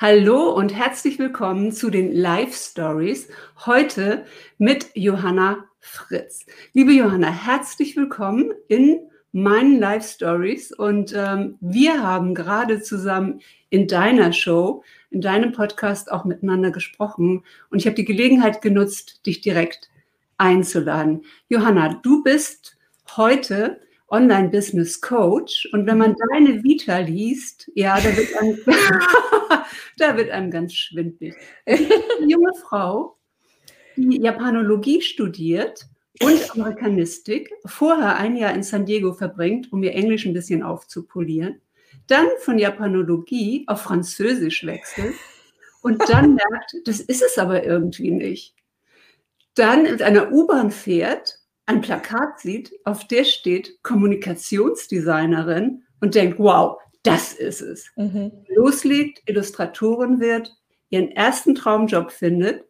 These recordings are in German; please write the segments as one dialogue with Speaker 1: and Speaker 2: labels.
Speaker 1: Hallo und herzlich willkommen zu den Live Stories. Heute mit Johanna Fritz. Liebe Johanna, herzlich willkommen in meinen Live Stories. Und ähm, wir haben gerade zusammen in deiner Show, in deinem Podcast auch miteinander gesprochen. Und ich habe die Gelegenheit genutzt, dich direkt einzuladen. Johanna, du bist heute Online-Business Coach. Und wenn man deine Vita liest, ja, da wird einem, da wird einem ganz schwindelig. Eine junge Frau, die Japanologie studiert und Amerikanistik, vorher ein Jahr in San Diego verbringt, um ihr Englisch ein bisschen aufzupolieren, dann von Japanologie auf Französisch wechselt und dann merkt, das ist es aber irgendwie nicht. Dann mit einer U-Bahn fährt ein Plakat sieht, auf der steht Kommunikationsdesignerin und denkt, wow, das ist es. Mhm. Loslegt, Illustratorin wird, ihren ersten Traumjob findet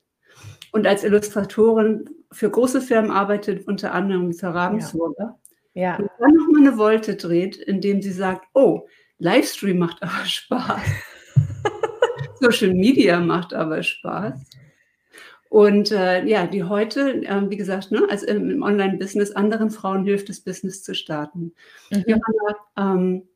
Speaker 1: und als Illustratorin für große Firmen arbeitet, unter anderem für Ravensburger. Ja. ja. Und dann nochmal eine Wolte dreht, indem sie sagt, oh, Livestream macht aber Spaß. Social Media macht aber Spaß. Und äh, ja, die heute, äh, wie gesagt, ne, also im, im Online-Business anderen Frauen hilft, das Business zu starten. Mhm. Johanna, ähm,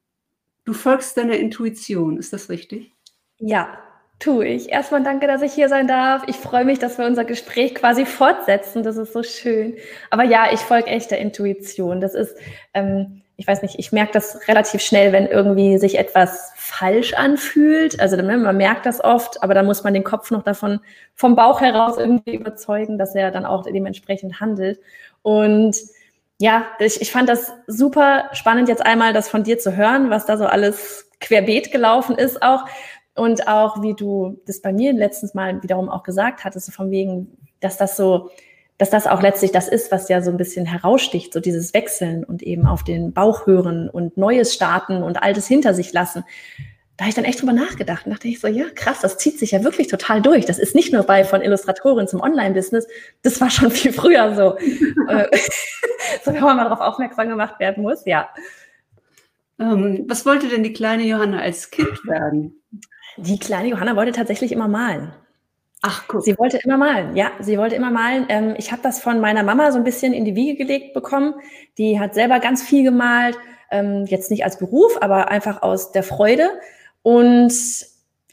Speaker 1: du folgst deiner Intuition, ist das richtig?
Speaker 2: Ja, tue ich. Erstmal danke, dass ich hier sein darf. Ich freue mich, dass wir unser Gespräch quasi fortsetzen. Das ist so schön. Aber ja, ich folge echt der Intuition. Das ist, ähm, ich weiß nicht, ich merke das relativ schnell, wenn irgendwie sich etwas falsch anfühlt. Also man merkt das oft, aber dann muss man den Kopf noch davon vom Bauch heraus irgendwie überzeugen, dass er dann auch dementsprechend handelt. Und ja, ich, ich fand das super spannend, jetzt einmal das von dir zu hören, was da so alles querbeet gelaufen ist auch. Und auch, wie du das bei mir letztens mal wiederum auch gesagt hattest, von wegen, dass das so dass das auch letztlich das ist, was ja so ein bisschen heraussticht, so dieses Wechseln und eben auf den Bauch hören und Neues starten und Altes hinter sich lassen. Da habe ich dann echt drüber nachgedacht und dachte ich so, ja, krass, das zieht sich ja wirklich total durch. Das ist nicht nur bei von Illustratorin zum Online-Business, das war schon viel früher so. Äh, so, wenn man mal darauf aufmerksam gemacht werden muss, ja.
Speaker 1: Ähm, was wollte denn die kleine Johanna als Kind werden?
Speaker 2: Die kleine Johanna wollte tatsächlich immer malen. Ach, guck. Sie wollte immer malen, ja, sie wollte immer malen. Ähm, ich habe das von meiner Mama so ein bisschen in die Wiege gelegt bekommen. Die hat selber ganz viel gemalt, ähm, jetzt nicht als Beruf, aber einfach aus der Freude. Und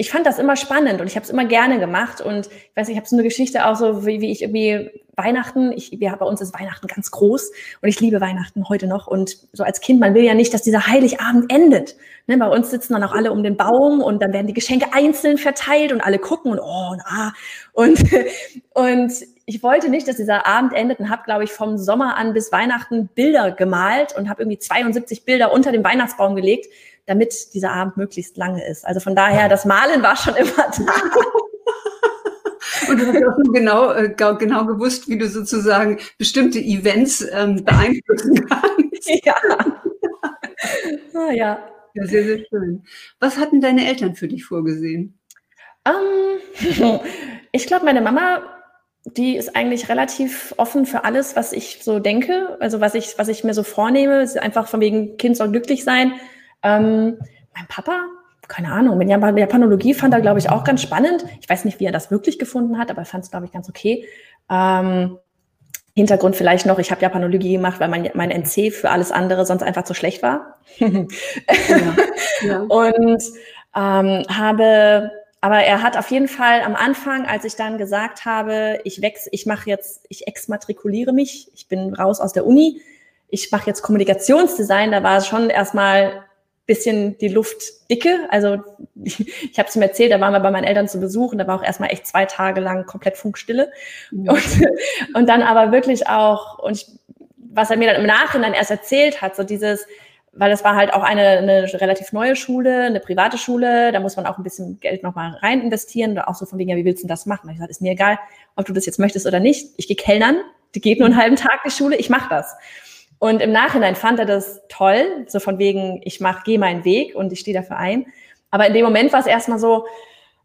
Speaker 2: ich fand das immer spannend und ich habe es immer gerne gemacht. Und ich weiß ich habe so eine Geschichte auch so, wie, wie ich irgendwie Weihnachten, ich, wir, bei uns ist Weihnachten ganz groß und ich liebe Weihnachten heute noch. Und so als Kind, man will ja nicht, dass dieser Heiligabend endet. Ne, bei uns sitzen dann auch alle um den Baum und dann werden die Geschenke einzeln verteilt und alle gucken und oh und ah. Und, und ich wollte nicht, dass dieser Abend endet und habe, glaube ich, vom Sommer an bis Weihnachten Bilder gemalt und habe irgendwie 72 Bilder unter den Weihnachtsbaum gelegt damit dieser Abend möglichst lange ist. Also von daher, das Malen war schon immer da.
Speaker 1: Und du hast auch genau, äh, genau gewusst, wie du sozusagen bestimmte Events ähm, beeinflussen kannst. Ja. ah, ja. Ja, sehr, sehr schön. Was hatten deine Eltern für dich vorgesehen?
Speaker 2: Um, ähm, ich glaube, meine Mama, die ist eigentlich relativ offen für alles, was ich so denke, also was ich, was ich mir so vornehme. ist einfach von wegen Kind soll glücklich sein. Ähm, mein Papa, keine Ahnung, mit Japanologie fand er, glaube ich, auch ganz spannend. Ich weiß nicht, wie er das wirklich gefunden hat, aber er fand es, glaube ich, ganz okay. Ähm, Hintergrund vielleicht noch, ich habe Japanologie gemacht, weil mein, mein NC für alles andere sonst einfach zu schlecht war. ja, ja. Und ähm, habe, aber er hat auf jeden Fall am Anfang, als ich dann gesagt habe, ich wechsle, ich mache jetzt, ich exmatrikuliere mich, ich bin raus aus der Uni, ich mache jetzt Kommunikationsdesign, da war es schon erstmal bisschen die Luft dicke. Also ich, habe es ihm erzählt, da waren wir bei meinen Eltern zu Besuch und da war auch erstmal echt zwei Tage lang komplett Funkstille. Mhm. Und, und dann aber wirklich auch, und ich, was er mir dann im Nachhinein erst erzählt hat, so dieses, weil es war halt auch eine, eine relativ neue Schule, eine private Schule, da muss man auch ein bisschen Geld nochmal rein investieren, oder auch so von wegen, ja, wie willst du das machen? Und ich gesagt, ist mir egal, ob du das jetzt möchtest oder nicht. Ich gehe Kellnern, die geht nur einen halben Tag die Schule, ich mache das. Und im Nachhinein fand er das toll, so von wegen, ich mach, gehe meinen Weg und ich stehe dafür ein. Aber in dem Moment war es erstmal so,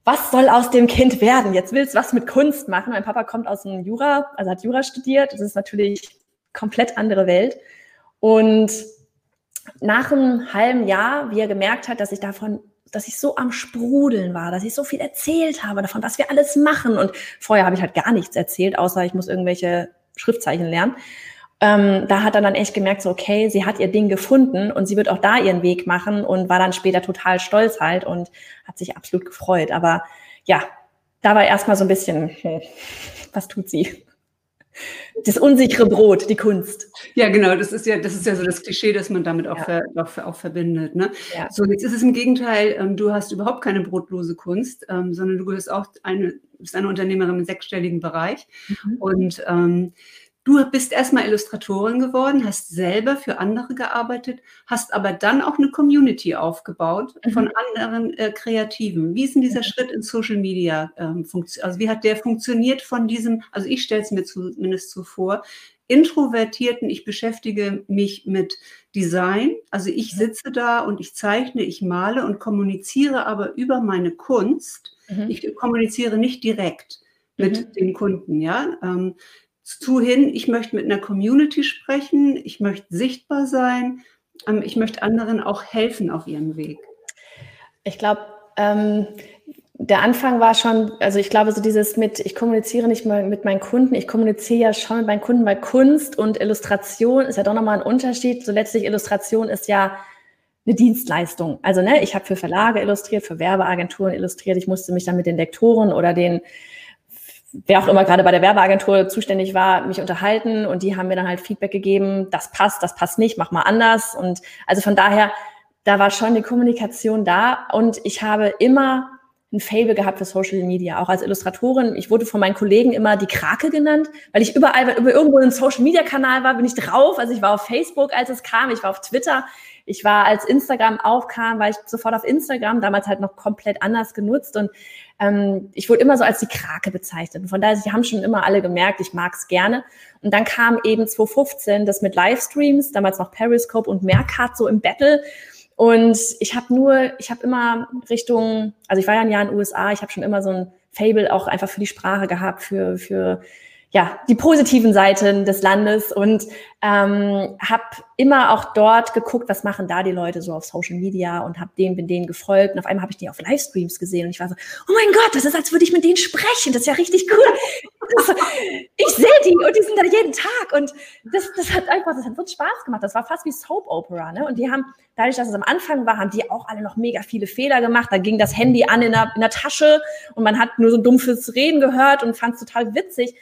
Speaker 2: was soll aus dem Kind werden? Jetzt willst du was mit Kunst machen. Mein Papa kommt aus dem Jura, also hat Jura studiert. Das ist natürlich komplett andere Welt. Und nach einem halben Jahr, wie er gemerkt hat, dass ich davon dass ich so am Sprudeln war, dass ich so viel erzählt habe davon, was wir alles machen. Und vorher habe ich halt gar nichts erzählt, außer ich muss irgendwelche Schriftzeichen lernen. Ähm, da hat er dann echt gemerkt, so, okay, sie hat ihr Ding gefunden und sie wird auch da ihren Weg machen und war dann später total stolz halt und hat sich absolut gefreut. Aber ja, da war erstmal so ein bisschen, hm, was tut sie? Das unsichere Brot, die Kunst.
Speaker 1: Ja, genau, das ist ja, das ist ja so das Klischee, das man damit auch, ja. ver, auch, auch, verbindet. Ne? Ja. So, jetzt ist es im Gegenteil, ähm, du hast überhaupt keine brotlose Kunst, ähm, sondern du bist auch eine, bist eine Unternehmerin im sechsstelligen Bereich. Mhm. Und ähm, Du bist erstmal Illustratorin geworden, hast selber für andere gearbeitet, hast aber dann auch eine Community aufgebaut mhm. von anderen äh, Kreativen. Wie ist denn dieser mhm. Schritt in Social Media ähm, funktioniert? Also wie hat der funktioniert von diesem, also ich stelle es mir zumindest so vor, Introvertierten, ich beschäftige mich mit Design, also ich mhm. sitze da und ich zeichne, ich male und kommuniziere aber über meine Kunst. Mhm. Ich kommuniziere nicht direkt mit mhm. den Kunden, ja. Ähm, zu hin, ich möchte mit einer Community sprechen, ich möchte sichtbar sein, ähm, ich möchte anderen auch helfen auf ihrem Weg.
Speaker 2: Ich glaube, ähm, der Anfang war schon, also ich glaube, so dieses mit, ich kommuniziere nicht mal mit meinen Kunden, ich kommuniziere ja schon mit meinen Kunden, weil Kunst und Illustration ist ja doch nochmal ein Unterschied. So letztlich Illustration ist ja eine Dienstleistung. Also ne, ich habe für Verlage illustriert, für Werbeagenturen illustriert, ich musste mich dann mit den Lektoren oder den wer auch immer gerade bei der Werbeagentur zuständig war, mich unterhalten und die haben mir dann halt Feedback gegeben, das passt, das passt nicht, mach mal anders. Und also von daher, da war schon die Kommunikation da und ich habe immer ein Fable gehabt für Social Media, auch als Illustratorin. Ich wurde von meinen Kollegen immer die Krake genannt, weil ich überall, über irgendwo ein Social Media Kanal war, bin ich drauf. Also ich war auf Facebook, als es kam, ich war auf Twitter. Ich war, als Instagram aufkam, war ich sofort auf Instagram, damals halt noch komplett anders genutzt. Und ähm, ich wurde immer so als die Krake bezeichnet. Von daher, sie haben schon immer alle gemerkt, ich mag es gerne. Und dann kam eben 2015 das mit Livestreams, damals noch Periscope und Mercat so im Battle. Und ich habe nur, ich habe immer Richtung, also ich war ja ein Jahr in den USA, ich habe schon immer so ein Fable auch einfach für die Sprache gehabt, für, für ja, die positiven Seiten des Landes und ähm, habe immer auch dort geguckt, was machen da die Leute so auf Social Media und habe denen, bin denen gefolgt und auf einmal habe ich die auf Livestreams gesehen und ich war so, oh mein Gott, das ist, als würde ich mit denen sprechen, das ist ja richtig cool. Ich sehe die und die sind da jeden Tag und das, das hat einfach, das hat wirklich Spaß gemacht. Das war fast wie Soap Opera, ne? Und die haben, dadurch, dass es am Anfang war, haben die auch alle noch mega viele Fehler gemacht. Da ging das Handy an in der, in der Tasche und man hat nur so ein dumpfes Reden gehört und fand es total witzig.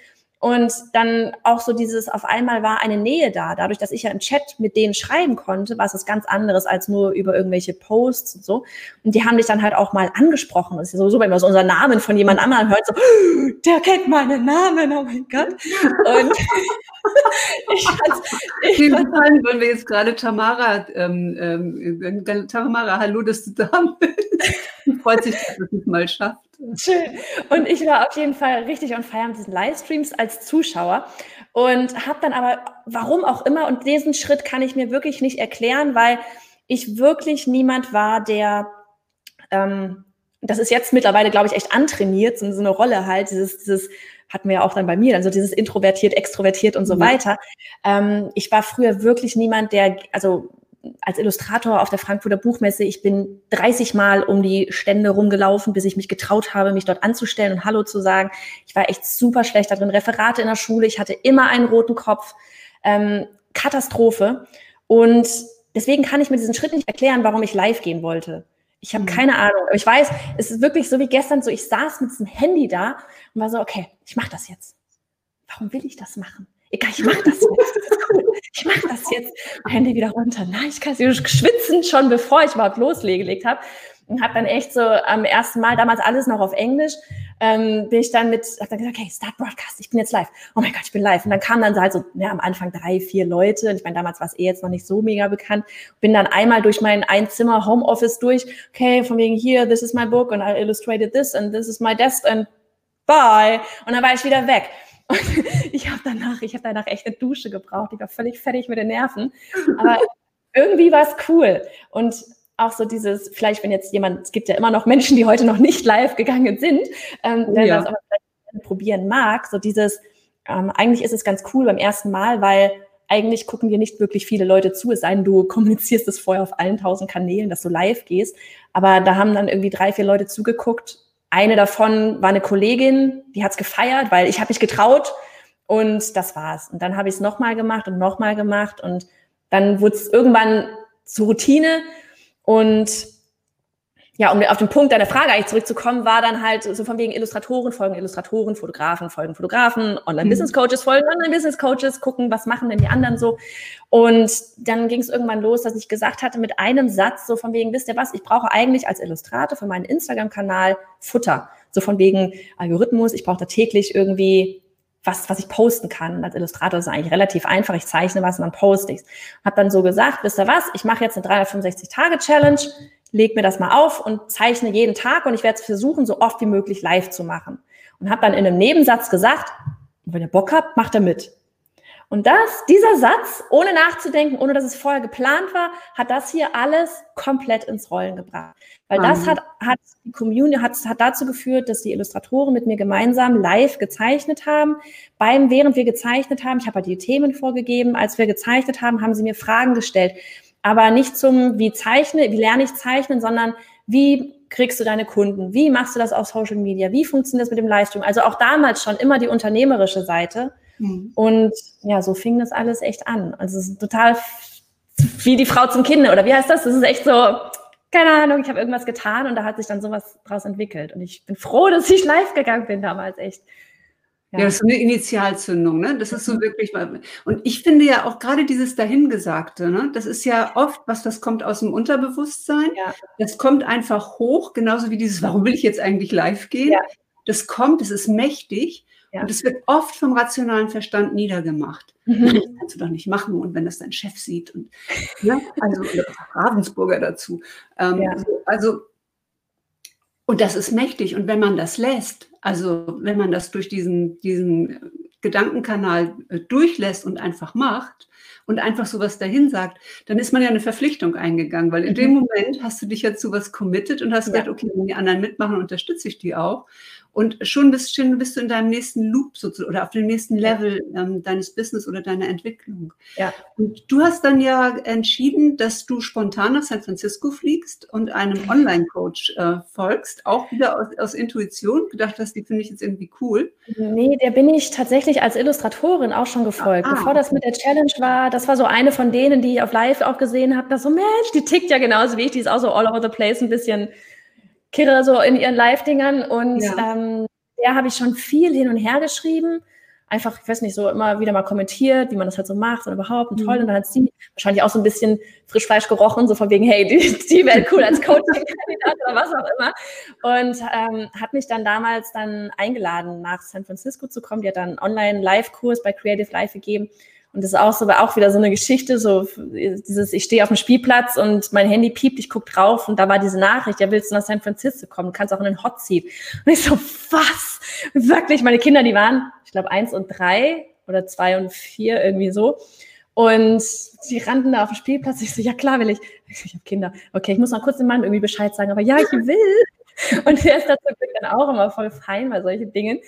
Speaker 2: Und dann auch so dieses, auf einmal war eine Nähe da. Dadurch, dass ich ja im Chat mit denen schreiben konnte, war es was ganz anderes als nur über irgendwelche Posts und so. Und die haben dich dann halt auch mal angesprochen. Das ist ja sowieso, wenn man so unseren Namen von jemand anderem hört, so, der kennt meinen Namen, oh mein Gott. Und
Speaker 1: ich fand's, wollen wir jetzt gerade Tamara, ähm, ähm, Tamara, hallo, dass du da bist. Freut sich, dass du es mal schafft.
Speaker 2: Schön. Und ich war auf jeden Fall richtig on fire mit diesen Livestreams als Zuschauer und habe dann aber, warum auch immer, und diesen Schritt kann ich mir wirklich nicht erklären, weil ich wirklich niemand war, der, ähm, das ist jetzt mittlerweile, glaube ich, echt antrainiert, so, so eine Rolle halt, dieses, dieses, hatten wir ja auch dann bei mir, also dieses introvertiert, extrovertiert und so mhm. weiter. Ähm, ich war früher wirklich niemand, der, also als Illustrator auf der Frankfurter Buchmesse, ich bin 30 Mal um die Stände rumgelaufen, bis ich mich getraut habe, mich dort anzustellen und Hallo zu sagen. Ich war echt super schlecht darin. Referate in der Schule, ich hatte immer einen roten Kopf. Ähm, Katastrophe. Und deswegen kann ich mir diesen Schritt nicht erklären, warum ich live gehen wollte. Ich habe mhm. keine Ahnung. Aber ich weiß, es ist wirklich so wie gestern, so ich saß mit diesem Handy da und war so, okay, ich mache das jetzt. Warum will ich das machen? Egal, ich mache das jetzt ich mache das jetzt. Handy wieder runter. Nein, ich kann es schwitzen schon, bevor ich überhaupt losgelegt habe. Und habe dann echt so am ersten Mal, damals alles noch auf Englisch, ähm, bin ich dann mit, hab dann gesagt, okay, Start Broadcast, ich bin jetzt live. Oh mein Gott, ich bin live. Und dann kamen dann halt so, ja, am Anfang drei, vier Leute. Und ich meine, damals war es eh jetzt noch nicht so mega bekannt. Bin dann einmal durch mein Einzimmer Homeoffice durch. Okay, von wegen hier, this is my book and I illustrated this and this is my desk and bye. Und dann war ich wieder weg. Und ich habe danach, ich habe danach echt eine Dusche gebraucht. Ich war völlig fertig mit den Nerven. Aber irgendwie war es cool. Und auch so dieses, vielleicht wenn jetzt jemand, es gibt ja immer noch Menschen, die heute noch nicht live gegangen sind, ähm, oh, ja. das aber vielleicht probieren mag, so dieses, ähm, eigentlich ist es ganz cool beim ersten Mal, weil eigentlich gucken dir nicht wirklich viele Leute zu, es sei denn, du kommunizierst es vorher auf allen tausend Kanälen, dass du live gehst. Aber da haben dann irgendwie drei, vier Leute zugeguckt. Eine davon war eine Kollegin, die hat's gefeiert, weil ich habe mich getraut und das war's. Und dann habe ich es nochmal gemacht und nochmal gemacht und dann wurde es irgendwann zur Routine und ja, um auf den Punkt deiner Frage eigentlich zurückzukommen, war dann halt so von wegen Illustratoren folgen Illustratoren, Fotografen folgen Fotografen, Online-Business-Coaches mhm. folgen Online-Business-Coaches, gucken, was machen denn die anderen so. Und dann ging es irgendwann los, dass ich gesagt hatte mit einem Satz so von wegen, wisst ihr was, ich brauche eigentlich als Illustrator für meinen Instagram-Kanal Futter. So von wegen Algorithmus, ich brauche da täglich irgendwie was, was ich posten kann. Als Illustrator ist es eigentlich relativ einfach. Ich zeichne was und dann poste ich's. Hab dann so gesagt, wisst ihr was, ich mache jetzt eine 365-Tage-Challenge leg mir das mal auf und zeichne jeden Tag und ich werde es versuchen, so oft wie möglich live zu machen. Und habe dann in einem Nebensatz gesagt, wenn ihr Bock habt, macht er mit. Und das, dieser Satz, ohne nachzudenken, ohne dass es vorher geplant war, hat das hier alles komplett ins Rollen gebracht. Weil mhm. das hat, hat die Community, hat, hat dazu geführt, dass die Illustratoren mit mir gemeinsam live gezeichnet haben. Beim, während wir gezeichnet haben, ich habe halt die Themen vorgegeben, als wir gezeichnet haben, haben sie mir Fragen gestellt aber nicht zum, wie zeichne, wie lerne ich zeichnen, sondern wie kriegst du deine Kunden? Wie machst du das auf Social Media? Wie funktioniert das mit dem Livestream? Also auch damals schon immer die unternehmerische Seite. Mhm. Und ja, so fing das alles echt an. Also es ist total wie die Frau zum Kind oder wie heißt das? Das ist echt so, keine Ahnung, ich habe irgendwas getan und da hat sich dann sowas draus entwickelt. Und ich bin froh, dass ich live gegangen bin damals echt.
Speaker 1: Ja. ja, das ist eine Initialzündung, ne? Das ist so mhm. wirklich Und ich finde ja auch gerade dieses Dahingesagte, ne? Das ist ja oft was, das kommt aus dem Unterbewusstsein. Ja. Das kommt einfach hoch, genauso wie dieses, warum will ich jetzt eigentlich live gehen? Ja. Das kommt, das ist mächtig. Ja. Und es wird oft vom rationalen Verstand niedergemacht. Mhm. Das kannst du doch nicht machen. Und wenn das dein Chef sieht und ne? also Ravensburger dazu. Ähm, ja. Also, und das ist mächtig. Und wenn man das lässt, also wenn man das durch diesen, diesen Gedankenkanal äh, durchlässt und einfach macht und einfach sowas dahin sagt, dann ist man ja eine Verpflichtung eingegangen, weil in dem mhm. Moment hast du dich ja zu was committed und hast ja. gesagt, okay, wenn die anderen mitmachen, unterstütze ich die auch. Und schon bist, schon bist du in deinem nächsten Loop sozusagen oder auf dem nächsten Level ähm, deines Business oder deiner Entwicklung. Ja. Und du hast dann ja entschieden, dass du spontan nach San Francisco fliegst und einem Online-Coach äh, folgst, auch wieder aus, aus Intuition, gedacht hast, die finde ich jetzt irgendwie cool.
Speaker 2: Nee, der bin ich tatsächlich als Illustratorin auch schon gefolgt. Ah, Bevor das mit der Challenge war, das war so eine von denen, die ich auf Live auch gesehen habe, dass so, Mensch, die tickt ja genauso wie ich, die ist auch so all over the place, ein bisschen Kirre so in ihren Live-Dingern und ja. ähm, der habe ich schon viel hin und her geschrieben. Einfach, ich weiß nicht, so immer wieder mal kommentiert, wie man das halt so macht und überhaupt und toll. Mhm. Und dann hat sie wahrscheinlich auch so ein bisschen Frischfleisch gerochen, so von wegen, hey, die, die wäre cool als Coaching-Kandidat oder was auch immer. Und ähm, hat mich dann damals dann eingeladen, nach San Francisco zu kommen. Die hat dann einen Online-Live-Kurs bei Creative Life gegeben. Und das ist auch so, war auch wieder so eine Geschichte, so dieses, ich stehe auf dem Spielplatz und mein Handy piept, ich guck drauf und da war diese Nachricht, ja, willst du nach San Francisco kommen, du kannst auch in den Hot Seat. Und ich so, was? Wirklich, meine Kinder, die waren, ich glaube, eins und drei oder zwei und vier, irgendwie so. Und sie rannten da auf dem Spielplatz. Ich so, ja klar will ich. Ich, so, ich habe Kinder. Okay, ich muss noch kurz dem Mann irgendwie Bescheid sagen, aber ja, ich will. Und der ist dazu dann auch immer voll fein bei solchen Dingen.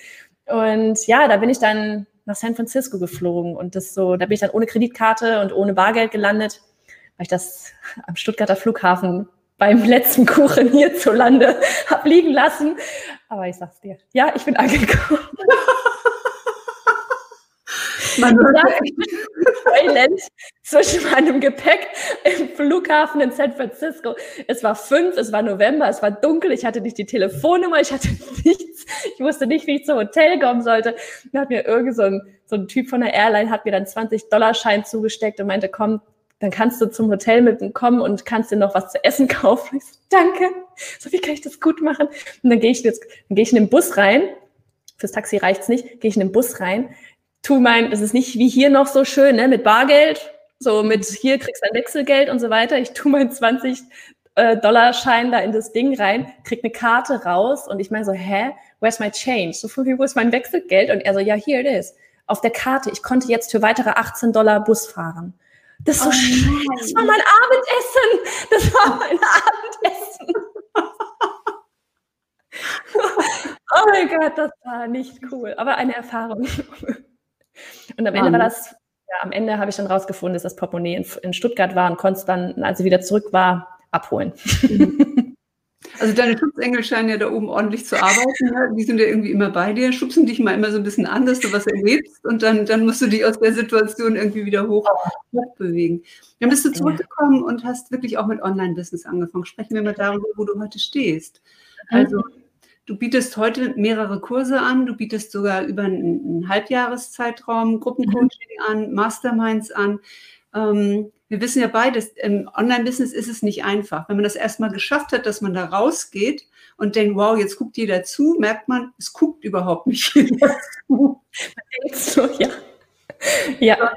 Speaker 2: Und ja, da bin ich dann nach San Francisco geflogen und das so, da bin ich dann ohne Kreditkarte und ohne Bargeld gelandet, weil ich das am Stuttgarter Flughafen beim letzten Kuchen hierzulande hab liegen lassen. Aber ich sag's dir, ja, ich bin angekommen. Man Island zwischen meinem Gepäck im Flughafen in San Francisco. Es war fünf, es war November, es war dunkel, ich hatte nicht die Telefonnummer, ich hatte nichts, ich wusste nicht, wie ich zum Hotel kommen sollte. Dann hat mir irgend so ein, so ein Typ von der Airline hat mir dann 20 Dollar Schein zugesteckt und meinte, komm, dann kannst du zum Hotel mit kommen und kannst dir noch was zu essen kaufen. Ich so, danke. So, wie kann ich das gut machen? Und dann gehe ich jetzt, dann gehe ich in den Bus rein. Fürs Taxi reicht's nicht. Gehe ich in den Bus rein, tu mein, es ist nicht wie hier noch so schön, ne, mit Bargeld, so mit hier kriegst du ein Wechselgeld und so weiter. Ich tu mein 20 äh, Dollar Schein da in das Ding rein, krieg eine Karte raus und ich meine so, hä, where's my change? So, wo ist mein Wechselgeld? Und er so, ja, here it is. Auf der Karte, ich konnte jetzt für weitere 18 Dollar Bus fahren. Das, so oh das war mein Abendessen. Das war mein Abendessen. oh mein Gott, das war nicht cool, aber eine Erfahrung. Und am Ende war das am Ende habe ich dann rausgefunden, dass das Portemonnaie in, in Stuttgart war und konnte es dann, als sie wieder zurück war, abholen.
Speaker 1: Also deine Schutzengel scheinen ja da oben ordentlich zu arbeiten. Ne? Die sind ja irgendwie immer bei dir, schubsen dich mal immer so ein bisschen an, dass du was erlebst und dann, dann musst du dich aus der Situation irgendwie wieder hoch, bewegen. Dann bist du zurückgekommen und hast wirklich auch mit Online-Business angefangen. Sprechen wir mal darüber, wo du heute stehst. Mhm. Also du bietest heute mehrere Kurse an, du bietest sogar über einen, Halbjahreszeitraum Gruppencoaching mhm. an, Masterminds an. Ähm, wir wissen ja beide, im Online-Business ist es nicht einfach. Wenn man das erstmal geschafft hat, dass man da rausgeht und denkt, wow, jetzt guckt jeder zu, merkt man, es guckt überhaupt nicht jeder zu. so, ja. ja.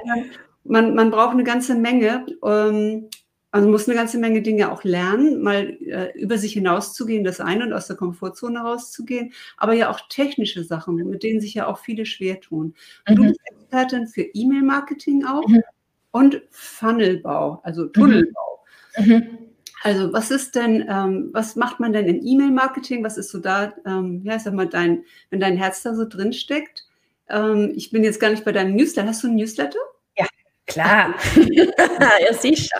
Speaker 1: Man, man braucht eine ganze Menge, ähm, also muss eine ganze Menge Dinge auch lernen, mal äh, über sich hinauszugehen, das eine und aus der Komfortzone rauszugehen, aber ja auch technische Sachen, mit denen sich ja auch viele schwer tun. Mhm. Du bist Expertin für E-Mail-Marketing auch. Mhm und Funnelbau, also mhm. Tunnelbau. Mhm. Also was ist denn, ähm, was macht man denn im E-Mail-Marketing? Was ist so da, ähm, ja, ich sag mal, dein, wenn dein Herz da so drin steckt? Ähm, ich bin jetzt gar nicht bei deinem Newsletter. Hast du ein Newsletter?
Speaker 2: Klar. ja, sicher.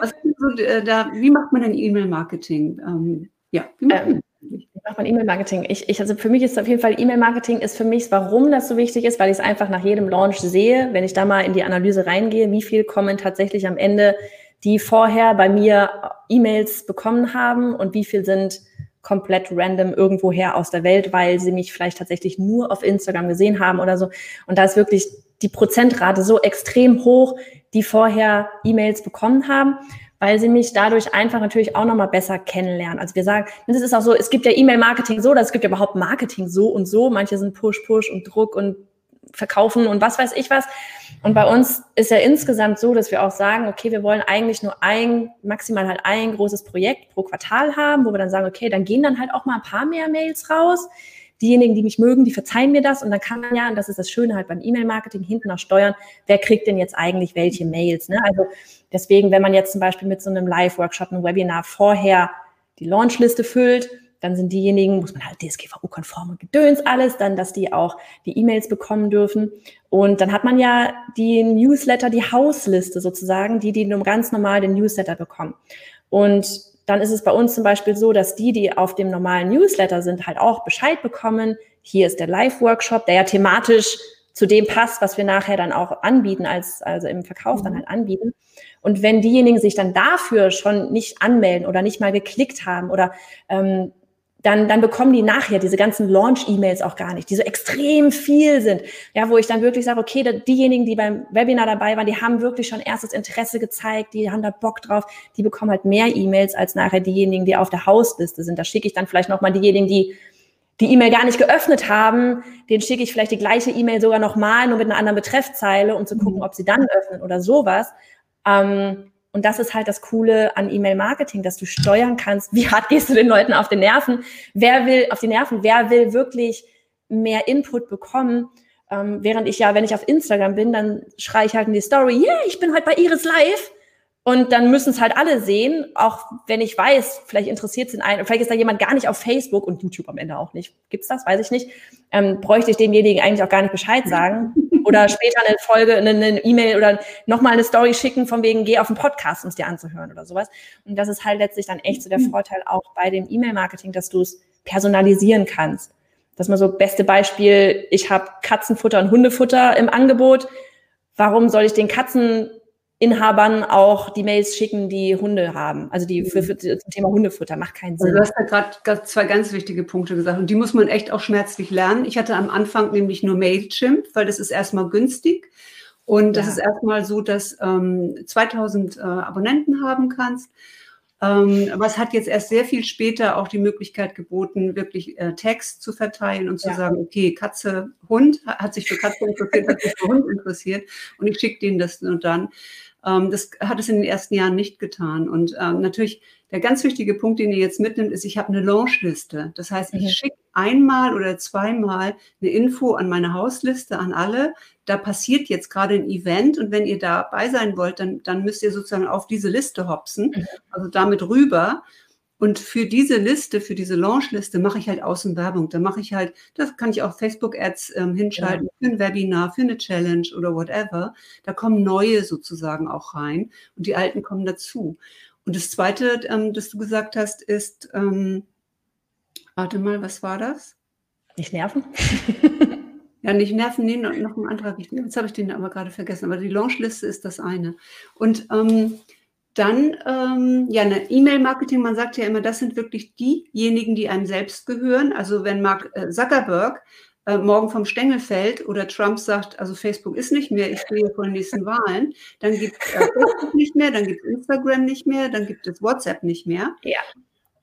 Speaker 1: was so, äh, da, wie macht man denn E-Mail-Marketing? Ähm, ja, wie macht
Speaker 2: ähm, man wie macht man E-Mail-Marketing? Ich, ich, also für mich ist auf jeden Fall E-Mail-Marketing ist für mich, warum das so wichtig ist, weil ich es einfach nach jedem Launch sehe, wenn ich da mal in die Analyse reingehe, wie viel kommen tatsächlich am Ende, die vorher bei mir E-Mails bekommen haben und wie viel sind komplett random irgendwoher aus der Welt, weil sie mich vielleicht tatsächlich nur auf Instagram gesehen haben oder so. Und da ist wirklich die Prozentrate so extrem hoch, die vorher E-Mails bekommen haben weil sie mich dadurch einfach natürlich auch nochmal besser kennenlernen. Also wir sagen, es ist auch so, es gibt ja E-Mail-Marketing so, es gibt ja überhaupt Marketing so und so. Manche sind Push, Push und Druck und Verkaufen und was weiß ich was. Und bei uns ist ja insgesamt so, dass wir auch sagen, okay, wir wollen eigentlich nur ein, maximal halt ein großes Projekt pro Quartal haben, wo wir dann sagen, okay, dann gehen dann halt auch mal ein paar mehr Mails raus diejenigen, die mich mögen, die verzeihen mir das und dann kann man ja, und das ist das Schöne halt beim E-Mail-Marketing, hinten auch steuern, wer kriegt denn jetzt eigentlich welche Mails. Ne? Also deswegen, wenn man jetzt zum Beispiel mit so einem Live-Workshop, einem Webinar vorher die Launchliste füllt, dann sind diejenigen, muss man halt DSGVO-konforme Gedöns alles, dann, dass die auch die E-Mails bekommen dürfen. Und dann hat man ja die Newsletter, die Hausliste sozusagen, die, die ganz normal den Newsletter bekommen. Und dann ist es bei uns zum Beispiel so, dass die, die auf dem normalen Newsletter sind, halt auch Bescheid bekommen. Hier ist der Live-Workshop, der ja thematisch zu dem passt, was wir nachher dann auch anbieten, als, also im Verkauf dann mhm. halt anbieten. Und wenn diejenigen sich dann dafür schon nicht anmelden oder nicht mal geklickt haben oder ähm, dann, dann bekommen die nachher diese ganzen Launch-E-Mails auch gar nicht, die so extrem viel sind. Ja, wo ich dann wirklich sage, okay, diejenigen, die beim Webinar dabei waren, die haben wirklich schon erstes Interesse gezeigt, die haben da Bock drauf, die bekommen halt mehr E-Mails als nachher diejenigen, die auf der Hausliste sind. Da schicke ich dann vielleicht nochmal diejenigen, die die E-Mail gar nicht geöffnet haben, den schicke ich vielleicht die gleiche E-Mail sogar nochmal, nur mit einer anderen Betreffzeile, um zu gucken, mhm. ob sie dann öffnen oder sowas. Ähm, und das ist halt das Coole an E-Mail-Marketing, dass du steuern kannst, wie hart gehst du den Leuten auf den Nerven, wer will auf die Nerven, wer will wirklich mehr Input bekommen. Ähm, während ich ja, wenn ich auf Instagram bin, dann schreie ich halt in die Story, yeah, ich bin heute bei Iris Live. Und dann müssen es halt alle sehen, auch wenn ich weiß, vielleicht interessiert es in einen, vielleicht ist da jemand gar nicht auf Facebook und YouTube am Ende auch nicht. Gibt's das? Weiß ich nicht. Ähm, bräuchte ich demjenigen eigentlich auch gar nicht Bescheid sagen. Oder später eine Folge, eine E-Mail oder nochmal eine Story schicken, von wegen, geh auf den Podcast, um es dir anzuhören oder sowas. Und das ist halt letztlich dann echt so der Vorteil auch bei dem E-Mail-Marketing, dass du es personalisieren kannst. Das ist mal so beste Beispiel, ich habe Katzenfutter und Hundefutter im Angebot. Warum soll ich den Katzen Inhabern auch die Mails schicken, die Hunde haben. Also die für, für zum Thema Hundefutter macht keinen Sinn.
Speaker 1: Also du hast da gerade zwei ganz wichtige Punkte gesagt und die muss man echt auch schmerzlich lernen. Ich hatte am Anfang nämlich nur Mailchimp, weil das ist erstmal günstig und das ja. ist erstmal so, dass ähm, 2000 äh, Abonnenten haben kannst. Ähm, aber es hat jetzt erst sehr viel später auch die Möglichkeit geboten, wirklich äh, Text zu verteilen und zu ja. sagen, okay, Katze, Hund, hat sich für Katze interessiert, hat sich für Hund interessiert und ich schicke denen das nur dann. Ähm, das hat es in den ersten Jahren nicht getan. Und ähm, natürlich der ganz wichtige Punkt, den ihr jetzt mitnimmt, ist, ich habe eine Launchliste. Das heißt, ich mhm. schicke einmal oder zweimal eine Info an meine Hausliste, an alle. Da passiert jetzt gerade ein Event und wenn ihr dabei sein wollt, dann, dann müsst ihr sozusagen auf diese Liste hopsen, mhm. also damit rüber. Und für diese Liste, für diese Launch-Liste mache ich halt Außenwerbung. Da mache ich halt, das kann ich auch Facebook-Ads ähm, hinschalten ja. für ein Webinar, für eine Challenge oder whatever. Da kommen neue sozusagen auch rein und die alten kommen dazu. Und das Zweite, ähm, das du gesagt hast, ist, ähm, warte mal, was war das?
Speaker 2: Nicht nerven.
Speaker 1: ja, nicht nerven, nee, noch, noch ein anderer wichtig. Jetzt habe ich den aber gerade vergessen. Aber die Launch-Liste ist das eine. Und ähm, dann, ähm, ja, eine E-Mail-Marketing, man sagt ja immer, das sind wirklich diejenigen, die einem selbst gehören. Also wenn Mark äh, Zuckerberg äh, morgen vom Stängel fällt oder Trump sagt, also Facebook ist nicht mehr, ich stehe vor den nächsten Wahlen, dann gibt es äh, Facebook nicht mehr, dann gibt es Instagram nicht mehr, dann gibt es WhatsApp nicht mehr.
Speaker 2: Ja.